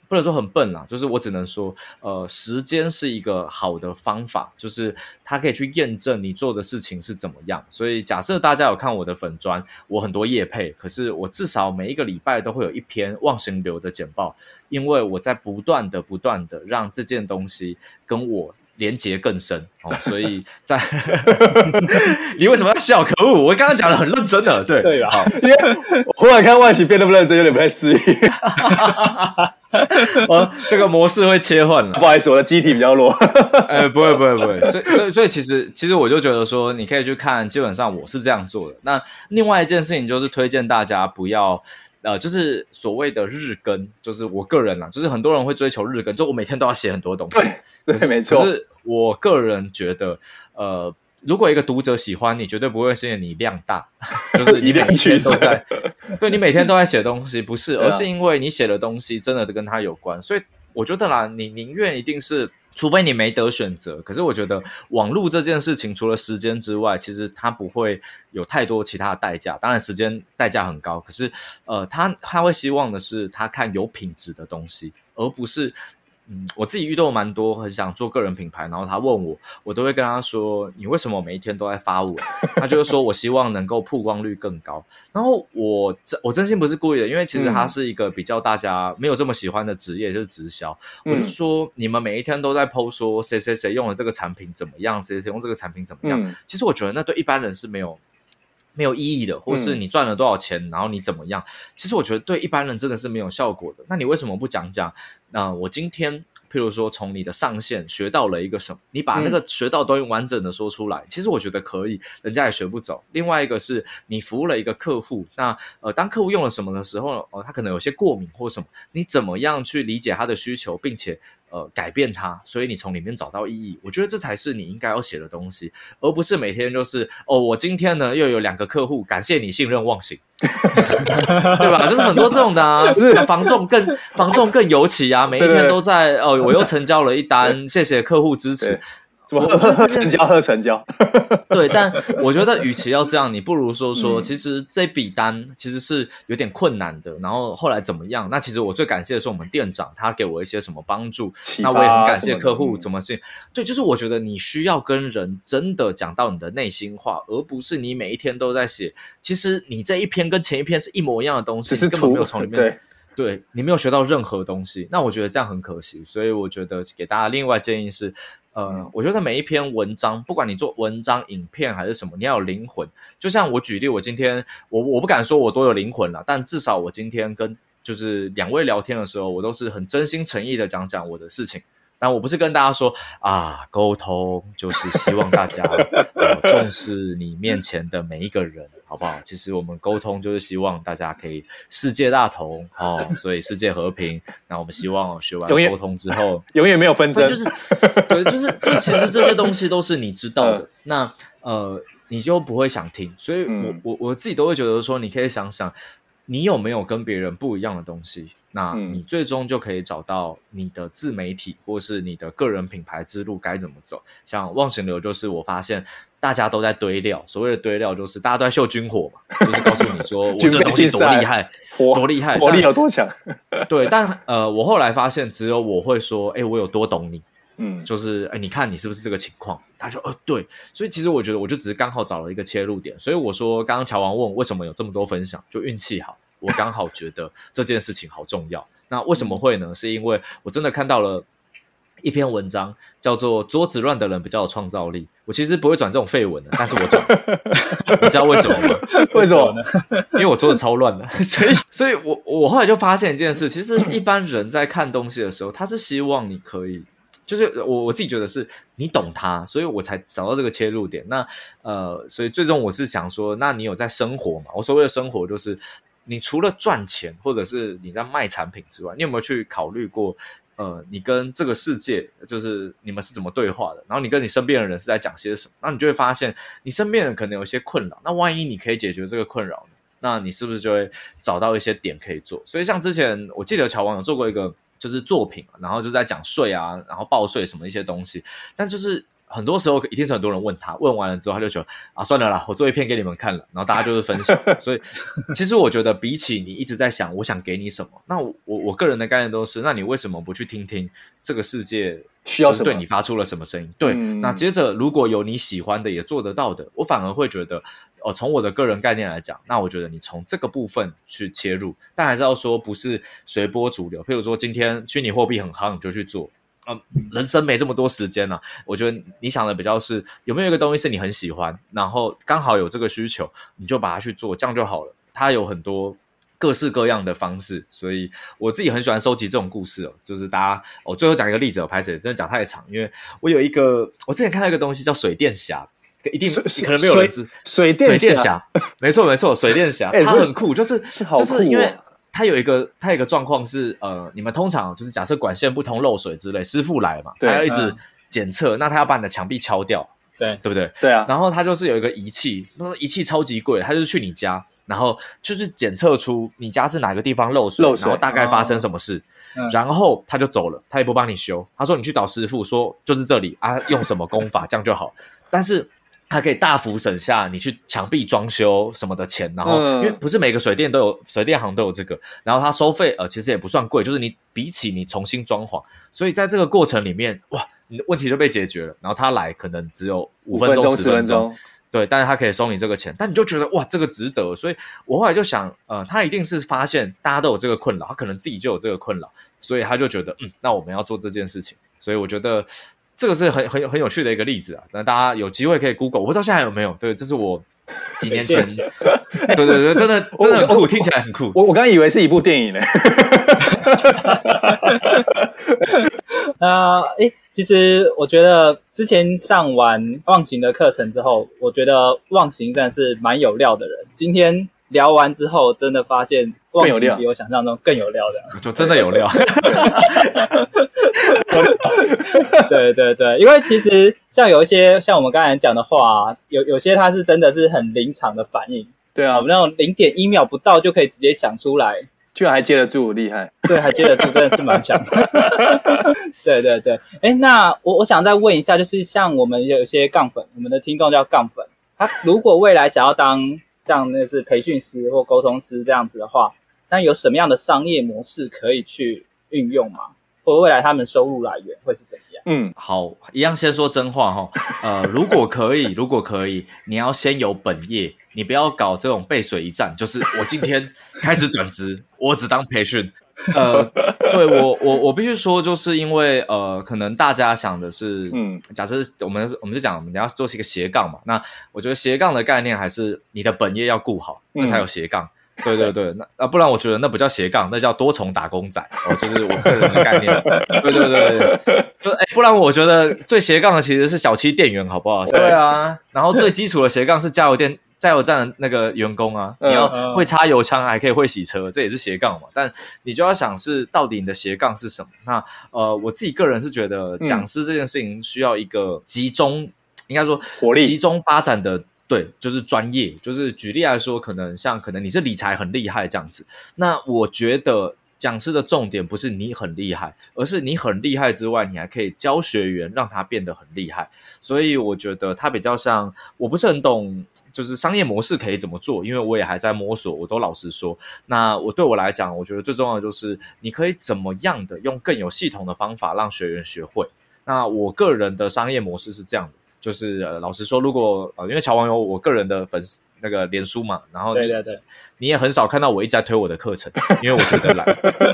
Speaker 3: 不能说很笨啦，就是我只能说，呃，时间是一个好的方法，就是它可以去验证你做的事情是怎么样。所以假设大家有看我的粉专，我很多业配，可是我至少每一个礼拜都会有一篇忘形流的简报，因为我在不断的、不断的让这件东西跟我。连结更深哦，所以在 你为什么要笑？可恶！我刚刚讲的很认真的，对
Speaker 2: 对啊，因为我忽然看外形变得不认真，有点不太适应。
Speaker 3: 我这个模式会切换了，
Speaker 2: 不好意思，我的机体比较弱。
Speaker 3: 哎、欸，不会不会不会，所以所以所以其实其实我就觉得说，你可以去看，基本上我是这样做的。那另外一件事情就是推荐大家不要。呃，就是所谓的日更，就是我个人啦，就是很多人会追求日更，就我每天都要写很多东西。
Speaker 2: 对，对，没错。
Speaker 3: 可是我个人觉得，呃，如果一个读者喜欢你，绝对不会是因为你量大，就是你每天都在，对，你每天都在写东西，不是，而是因为你写的东西真的跟他有关。所以我觉得啦，你宁愿一定是。除非你没得选择，可是我觉得网络这件事情，除了时间之外，其实它不会有太多其他的代价。当然，时间代价很高，可是呃，他他会希望的是他看有品质的东西，而不是。嗯，我自己遇到蛮多很想做个人品牌，然后他问我，我都会跟他说：“你为什么每一天都在发文？”他就是说我希望能够曝光率更高。然后我真我真心不是故意的，因为其实他是一个比较大家没有这么喜欢的职业，就是直销。我就说你们每一天都在 PO 说谁谁谁用了这个产品怎么样，谁谁用这个产品怎么样。其实我觉得那对一般人是没有没有意义的，或是你赚了多少钱，然后你怎么样？其实我觉得对一般人真的是没有效果的。那你为什么不讲讲？那、呃、我今天，譬如说，从你的上线学到了一个什么，你把那个学到东西完整的说出来，嗯、其实我觉得可以，人家也学不走。另外一个是你服务了一个客户，那呃，当客户用了什么的时候，哦、呃，他可能有些过敏或什么，你怎么样去理解他的需求，并且。呃，改变它，所以你从里面找到意义，我觉得这才是你应该要写的东西，而不是每天就是哦，我今天呢又有两个客户，感谢你信任忘形，对吧？就是很多这种的啊，防重更防重更尤其啊，每一天都在哦，我又成交了一单，谢谢客户支持。
Speaker 2: 怎么喝成交？喝成交。
Speaker 3: 对，但我觉得，与其要这样，你不如说说，其实这笔单其实是有点困难的。然后后来怎么样？那其实我最感谢的是我们店长，他给我一些什么帮助。那我也很感谢客户怎么去。对，就是我觉得你需要跟人真的讲到你的内心话，而不是你每一天都在写。其实你这一篇跟前一篇是一模一样的东西，
Speaker 2: 是
Speaker 3: 根本没有从里 面。对，对你没有学到任何东西。那我觉得这样很可惜。所以我觉得给大家另外建议是。呃，我觉得每一篇文章，不管你做文章、影片还是什么，你要有灵魂。就像我举例，我今天我我不敢说我多有灵魂了，但至少我今天跟就是两位聊天的时候，我都是很真心诚意的讲讲我的事情。但我不是跟大家说啊，沟通就是希望大家呃重视你面前的每一个人，好不好？其实我们沟通就是希望大家可以世界大同哦，所以世界和平。那我们希望学完沟通之后，
Speaker 2: 永远没有纷争，
Speaker 3: 就是对，就是就其实这些东西都是你知道的，那呃你就不会想听。所以我我我自己都会觉得说，你可以想想，你有没有跟别人不一样的东西？那你最终就可以找到你的自媒体或是你的个人品牌之路该怎么走。像忘形流，就是我发现大家都在堆料，所谓的堆料就是大家都在秀军火嘛，就是告诉你说 我这东西多厉害，多厉害，
Speaker 2: 火力有多强。
Speaker 3: 对，但呃，我后来发现只有我会说，哎，我有多懂你，嗯，就是哎，你看你是不是这个情况？他说，呃，对。所以其实我觉得，我就只是刚好找了一个切入点。所以我说，刚刚乔王问为什么有这么多分享，就运气好。我刚好觉得这件事情好重要。那为什么会呢？是因为我真的看到了一篇文章，叫做“桌子乱的人比较有创造力”。我其实不会转这种废文的，但是我转。你知道为什么吗？
Speaker 2: 为什么呢？
Speaker 3: 因为我桌子超乱的，所以，所以我我后来就发现一件事，其实一般人在看东西的时候，他是希望你可以，就是我我自己觉得是你懂他，所以我才找到这个切入点。那呃，所以最终我是想说，那你有在生活嘛？我所谓的生活就是。你除了赚钱，或者是你在卖产品之外，你有没有去考虑过？呃，你跟这个世界，就是你们是怎么对话的？然后你跟你身边的人是在讲些什么？那你就会发现，你身边人可能有一些困扰。那万一你可以解决这个困扰呢？那你是不是就会找到一些点可以做？所以像之前我记得乔王有做过一个就是作品，然后就在讲税啊，然后报税什么一些东西。但就是很多时候一定是很多人问他，问完了之后他就觉得啊，算了啦，我做一篇给你们看了，然后大家就是分享。所以其实我觉得，比起你一直在想我想给你什么，那我我我个人的概念都是，那你为什么不去听听这个世界需要对你发出了什么声音？对，嗯、那接着如果有你喜欢的也做得到的，我反而会觉得，哦，从我的个人概念来讲，那我觉得你从这个部分去切入，但还是要说不是随波逐流。譬如说今天虚拟货币很夯，你就去做。嗯，人生没这么多时间了、啊。我觉得你想的比较是有没有一个东西是你很喜欢，然后刚好有这个需求，你就把它去做，这样就好了。它有很多各式各样的方式，所以我自己很喜欢收集这种故事哦。就是大家，我最后讲一个例子，我拍谢真的讲太长，因为我有一个，我之前看到一个东西叫水电侠，一定可能没有人知
Speaker 2: 水电
Speaker 3: 水电侠，没错没错，水电侠，它很酷，就是就是因为。它有一个，它有一个状况是，呃，你们通常就是假设管线不通、漏水之类，师傅来嘛，他要一直检测，嗯、那他要把你的墙壁敲掉，
Speaker 2: 对，
Speaker 3: 对不对？
Speaker 2: 对啊。
Speaker 3: 然后他就是有一个仪器，那个仪器超级贵，他就是去你家，然后就是检测出你家是哪个地方漏水，漏水然后大概发生什么事，哦、然后他就走了，他也不帮你修，他说你去找师傅，说就是这里啊，用什么功法这样就好，但是。它可以大幅省下你去墙壁装修什么的钱，然后因为不是每个水电都有，水电行都有这个，然后它收费呃其实也不算贵，就是你比起你重新装潢，所以在这个过程里面，哇，你的问题就被解决了。然后他来可能只有五分钟十分钟，对，但是他可以收你这个钱，但你就觉得哇，这个值得。所以我后来就想，呃，他一定是发现大家都有这个困扰，他可能自己就有这个困扰，所以他就觉得嗯，那我们要做这件事情。所以我觉得。这个是很很很有趣的一个例子啊，那大家有机会可以 Google，我不知道现在有没有。对，这是我几年前，对对对，真的真的很酷，听起来很酷。
Speaker 2: 我我刚以为是一部电影呢。
Speaker 1: 那诶，其实我觉得之前上完忘形的课程之后，我觉得忘形真的是蛮有料的人。今天。聊完之后，真的发现忘形比我想象中更有料的，
Speaker 3: 就真的有料。
Speaker 1: 对对对，因为其实像有一些像我们刚才讲的话，有有些它是真的是很临场的反应。
Speaker 2: 对啊，
Speaker 1: 我们那种零点一秒不到就可以直接想出来，
Speaker 2: 居然还接得住，厉害。
Speaker 1: 对，还接得住，真的是蛮强的。对 对对，哎，那我我想再问一下，就是像我们有一些杠粉，我们的听众叫杠粉，他如果未来想要当。像那是培训师或沟通师这样子的话，那有什么样的商业模式可以去运用吗？或者未来他们收入来源会是怎样？
Speaker 3: 嗯，好，一样先说真话哈。呃，如果可以，如果可以，你要先有本业，你不要搞这种背水一战。就是我今天开始转职，我只当培训。呃，对我我我必须说，就是因为呃，可能大家想的是，嗯，假设我们我们就讲，我们要做是一个斜杠嘛。那我觉得斜杠的概念还是你的本业要顾好，那才有斜杠。嗯、对对对，那啊，不然我觉得那不叫斜杠，那叫多重打工仔。哦，就是我个人的概念。对对对对，就哎，不然我觉得最斜杠的其实是小七店员，好不好？对啊，然后最基础的斜杠是加油店。加油站的那个员工啊，你要会插油枪，还可以会洗车，这也是斜杠嘛。但你就要想是到底你的斜杠是什么？那呃，我自己个人是觉得讲师这件事情需要一个集中，嗯、应该说火力集中发展的，对，就是专业。就是举例来说，可能像可能你是理财很厉害这样子，那我觉得。讲师的重点不是你很厉害，而是你很厉害之外，你还可以教学员，让他变得很厉害。所以我觉得他比较像，我不是很懂，就是商业模式可以怎么做，因为我也还在摸索。我都老实说，那我对我来讲，我觉得最重要的就是你可以怎么样的用更有系统的方法让学员学会。那我个人的商业模式是这样的，就是呃，老实说，如果呃，因为乔王有我个人的粉丝。那个脸书嘛，然后
Speaker 1: 对对对，
Speaker 3: 你也很少看到我一直在推我的课程，因为我觉得懒，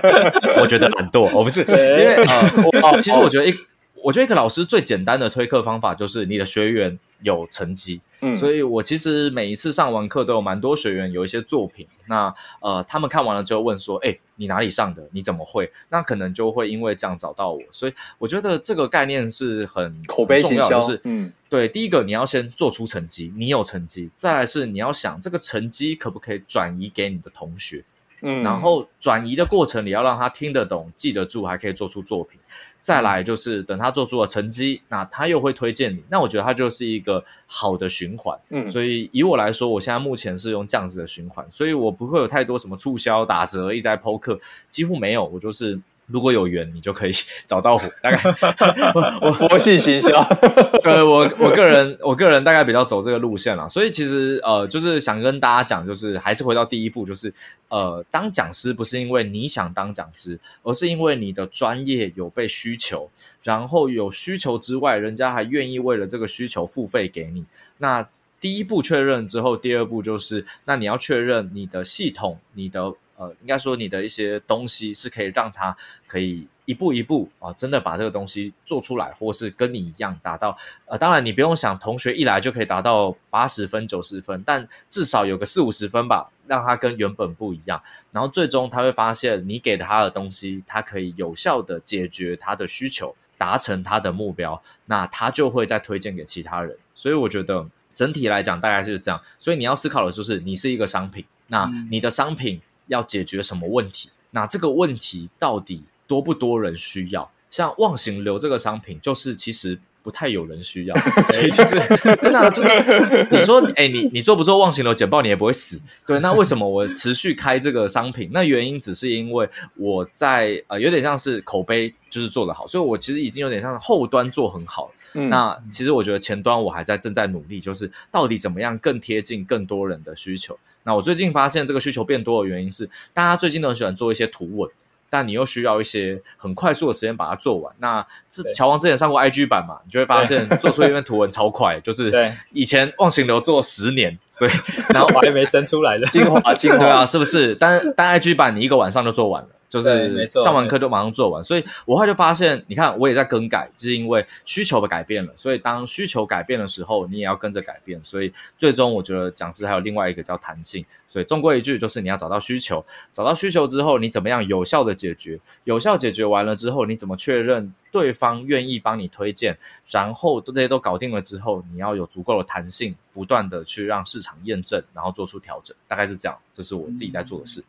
Speaker 3: 我觉得懒惰，我不是，因为呃，我 其实我觉得一，我觉得一个老师最简单的推课方法就是你的学员有成绩。嗯，所以我其实每一次上完课都有蛮多学员有一些作品，那呃，他们看完了之后问说，哎，你哪里上的？你怎么会？那可能就会因为这样找到我，所以我觉得这个概念是很
Speaker 2: 口碑重要，
Speaker 3: 就是嗯，对，第一个你要先做出成绩，你有成绩，再来是你要想这个成绩可不可以转移给你的同学，嗯，然后转移的过程你要让他听得懂、记得住，还可以做出作品。再来就是等他做出了成绩，那他又会推荐你，那我觉得他就是一个好的循环。嗯，所以以我来说，我现在目前是用这样子的循环，所以我不会有太多什么促销打折，一直在抛客，几乎没有。我就是如果有缘，你就可以 找到我。大概
Speaker 2: 我佛系行销，
Speaker 3: 呃，我我个人我个人大概比较走这个路线啦。所以其实呃，就是想跟大家讲，就是还是回到第一步，就是呃，当讲师不是因为你想当讲师，而是因为你的专业有被需求，然后有需求之外，人家还愿意为了这个需求付费给你。那第一步确认之后，第二步就是，那你要确认你的系统，你的。呃，应该说你的一些东西是可以让他可以一步一步啊，真的把这个东西做出来，或是跟你一样达到。呃，当然你不用想同学一来就可以达到八十分、九十分，但至少有个四五十分吧，让他跟原本不一样。然后最终他会发现你给他的东西，他可以有效的解决他的需求，达成他的目标，那他就会再推荐给其他人。所以我觉得整体来讲大概是这样。所以你要思考的就是，你是一个商品，那你的商品。要解决什么问题？那这个问题到底多不多人需要？像忘形流这个商品，就是其实不太有人需要，所以就是 真的就是你说，哎，你你做不做忘形流简报，你也不会死。对，那为什么我持续开这个商品？那原因只是因为我在呃，有点像是口碑就是做得好，所以我其实已经有点像是后端做很好了。嗯，那其实我觉得前端我还在正在努力，就是到底怎么样更贴近更多人的需求。那我最近发现这个需求变多的原因是，大家最近都很喜欢做一些图文，但你又需要一些很快速的时间把它做完。那这乔王之前上过 IG 版嘛，你就会发现做出一篇图文超快，就是以前忘形流做十年，所以 然后
Speaker 1: 还没生出来的
Speaker 2: 精华精华，
Speaker 3: 对啊，是不是？但但 IG 版你一个晚上就做完了。就是上完课就马上做完，所以我后来就发现，你看我也在更改，就是因为需求的改变了。所以当需求改变的时候，你也要跟着改变。所以最终我觉得讲师还有另外一个叫弹性。所以终归一句，就是你要找到需求，找到需求之后，你怎么样有效的解决？有效解决完了之后，你怎么确认对方愿意帮你推荐？然后这些都搞定了之后，你要有足够的弹性，不断的去让市场验证，然后做出调整。大概是这样，这是我自己在做的事。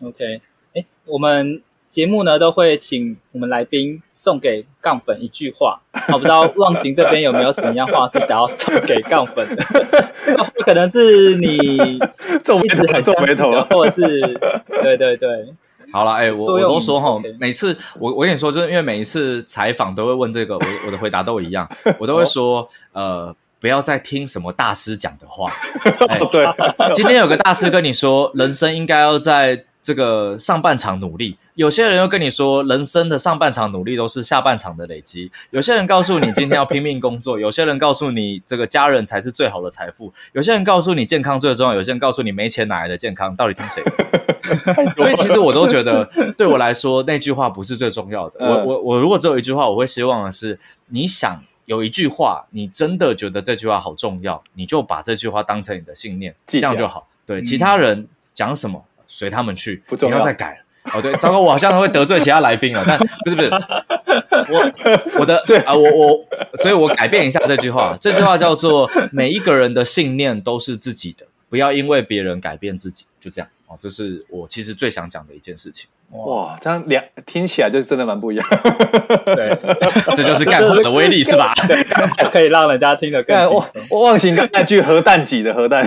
Speaker 1: 嗯、OK。哎，我们节目呢都会请我们来宾送给杠粉一句话，我不知道 忘情这边有没有什么样话是想要送给杠粉的？这个可能是你一直很相信的，或者是对对对。
Speaker 3: 好了，哎，我我都说哈，每次我我跟你说，就是因为每一次采访都会问这个，我我的回答都一样，我都会说，呃，不要再听什么大师讲的话。哎，对，今天有个大师跟你说，人生应该要在。这个上半场努力，有些人又跟你说，人生的上半场努力都是下半场的累积。有些人告诉你今天要拼命工作，有些人告诉你这个家人才是最好的财富，有些人告诉你健康最重要，有些人告诉你没钱哪来的健康？到底听谁的？所以其实我都觉得，对我来说那句话不是最重要的。我我我如果只有一句话，我会希望的是，你想有一句话，你真的觉得这句话好重要，你就把这句话当成你的信念，这样就好。对，其他人讲什么？随他们去，不要再改了。哦，对，糟糕，我好像会得罪其他来宾了。但 不是不是，我我的对啊，我我，所以我改变一下这句话。这句话叫做：每一个人的信念都是自己的，不要因为别人改变自己。就这样哦，这是我其实最想讲的一件事情。
Speaker 2: 哇，这样两听起来就真的蛮不一样。
Speaker 1: 对，
Speaker 3: 这就是干活的威力，是吧？
Speaker 1: 可以让人家听得更我。
Speaker 2: 我忘形那句核弹级的核弹，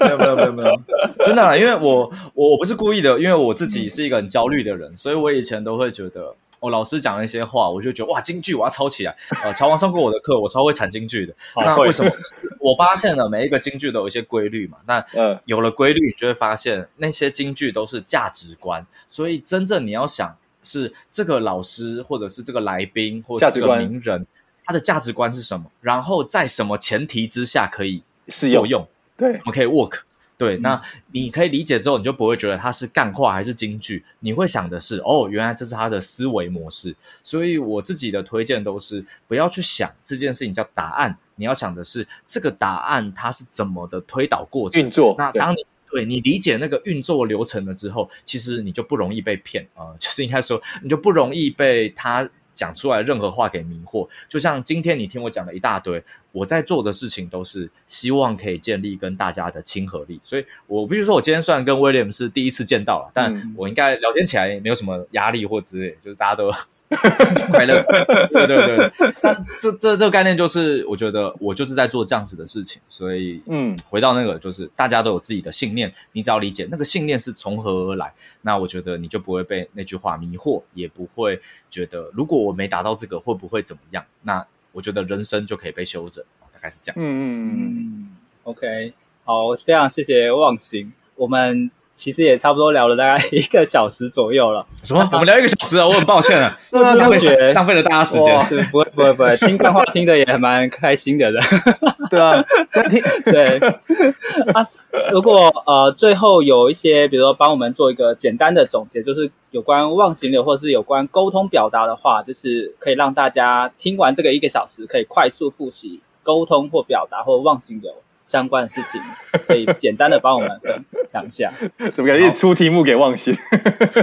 Speaker 1: 没有没有没有没有，
Speaker 3: 真的啦，因为我我我不是故意的，因为我自己是一个很焦虑的人，所以我以前都会觉得。我老师讲了一些话，我就觉得哇，京剧我要抄起来。呃，乔王上过我的课，我超会产京剧的。那为什么？我发现了每一个京剧都有一些规律嘛。那有了规律，你就会发现那些京剧都是价值观。所以真正你要想是这个老师，或者是这个来宾，或者是这个名人，他的价值观是什么？然后在什么前提之下可以适用？
Speaker 2: 对
Speaker 3: 我们可以 work。对，那你可以理解之后，你就不会觉得它是干话还是京剧，你会想的是，哦，原来这是他的思维模式。所以我自己的推荐都是不要去想这件事情叫答案，你要想的是这个答案它是怎么的推导过程
Speaker 2: 运作。
Speaker 3: 那当你对，对你理解那个运作流程了之后，其实你就不容易被骗啊、呃，就是应该说你就不容易被他讲出来任何话给迷惑。就像今天你听我讲了一大堆，我在做的事情都是希望可以建立跟大家的亲和力。所以我必须说，我今天虽然跟威廉是第一次见到了，但我应该聊天起来没有什么压力或之类，就是大家都 快乐。对对对，但这这这个概念就是，我觉得我就是在做这样子的事情。所以，嗯，回到那个，就是大家都有自己的信念，你只要理解那个信念是从何而来，那我觉得你就不会被那句话迷惑，也不会觉得如果我没达到这个会不会怎么样？那我觉得人生就可以被修整，大概是这样。
Speaker 1: 嗯嗯嗯，OK，好，非常谢谢忘形，我们。其实也差不多聊了大概一个小时左右了。
Speaker 3: 什么？我们聊一个小时啊？我很抱歉啊，
Speaker 1: 浪费
Speaker 3: 浪费了大家时间。
Speaker 1: 是，不会不会不会，听干话听的也蛮开心的。
Speaker 2: 对啊，
Speaker 1: 听对啊。如果呃最后有一些，比如说帮我们做一个简单的总结，就是有关忘形流或是有关沟通表达的话，就是可以让大家听完这个一个小时，可以快速复习沟通或表达或忘形流。相关的事情，可以简单的帮我们 分享一下。
Speaker 2: 怎么感觉出题目给忘形？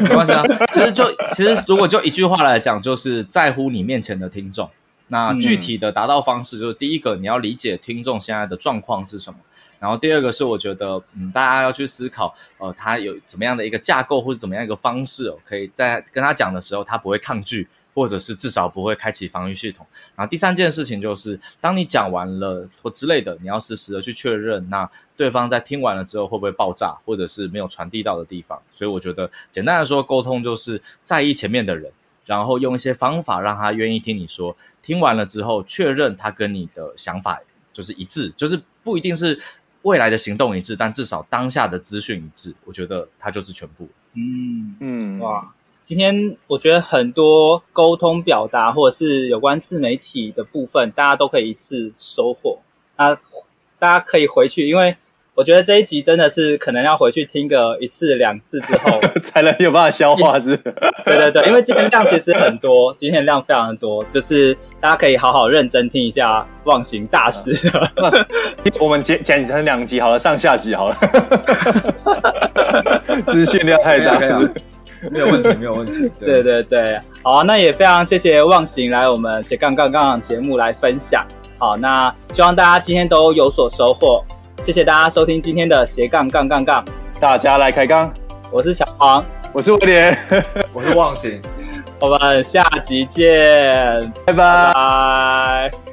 Speaker 3: 没关系啊，其实就其实如果就一句话来讲，就是在乎你面前的听众。那具体的达到方式，就是第一个你要理解听众现在的状况是什么，然后第二个是我觉得，嗯，大家要去思考，呃，他有怎么样的一个架构或者怎么样一个方式哦，可以在跟他讲的时候，他不会抗拒。或者是至少不会开启防御系统。然后第三件事情就是，当你讲完了或之类的，你要实时的去确认，那对方在听完了之后会不会爆炸，或者是没有传递到的地方。所以我觉得，简单的说，沟通就是在意前面的人，然后用一些方法让他愿意听你说。听完了之后，确认他跟你的想法就是一致，就是不一定是未来的行动一致，但至少当下的资讯一致。我觉得他就是全部。
Speaker 1: 嗯嗯，哇。今天我觉得很多沟通表达或者是有关自媒体的部分，大家都可以一次收获。那大家可以回去，因为我觉得这一集真的是可能要回去听个一次两次之后，
Speaker 2: 才能有办法消化是。
Speaker 1: 对对对，因为今天量其实很多，今天量非常的多，就是大家可以好好认真听一下忘形大师。
Speaker 2: 我们剪剪成两集好了，上下集好了。资讯量太大。
Speaker 3: 没有问题，没有问题。
Speaker 1: 对对对，好啊，那也非常谢谢忘形来我们斜杠杠杠节目来分享。好，那希望大家今天都有所收获。谢谢大家收听今天的斜杠杠杠杠，
Speaker 2: 大家来开杠。
Speaker 1: 我是小黄，
Speaker 2: 我是威廉，
Speaker 3: 我是忘形。
Speaker 1: 我们下集见，拜拜。拜拜。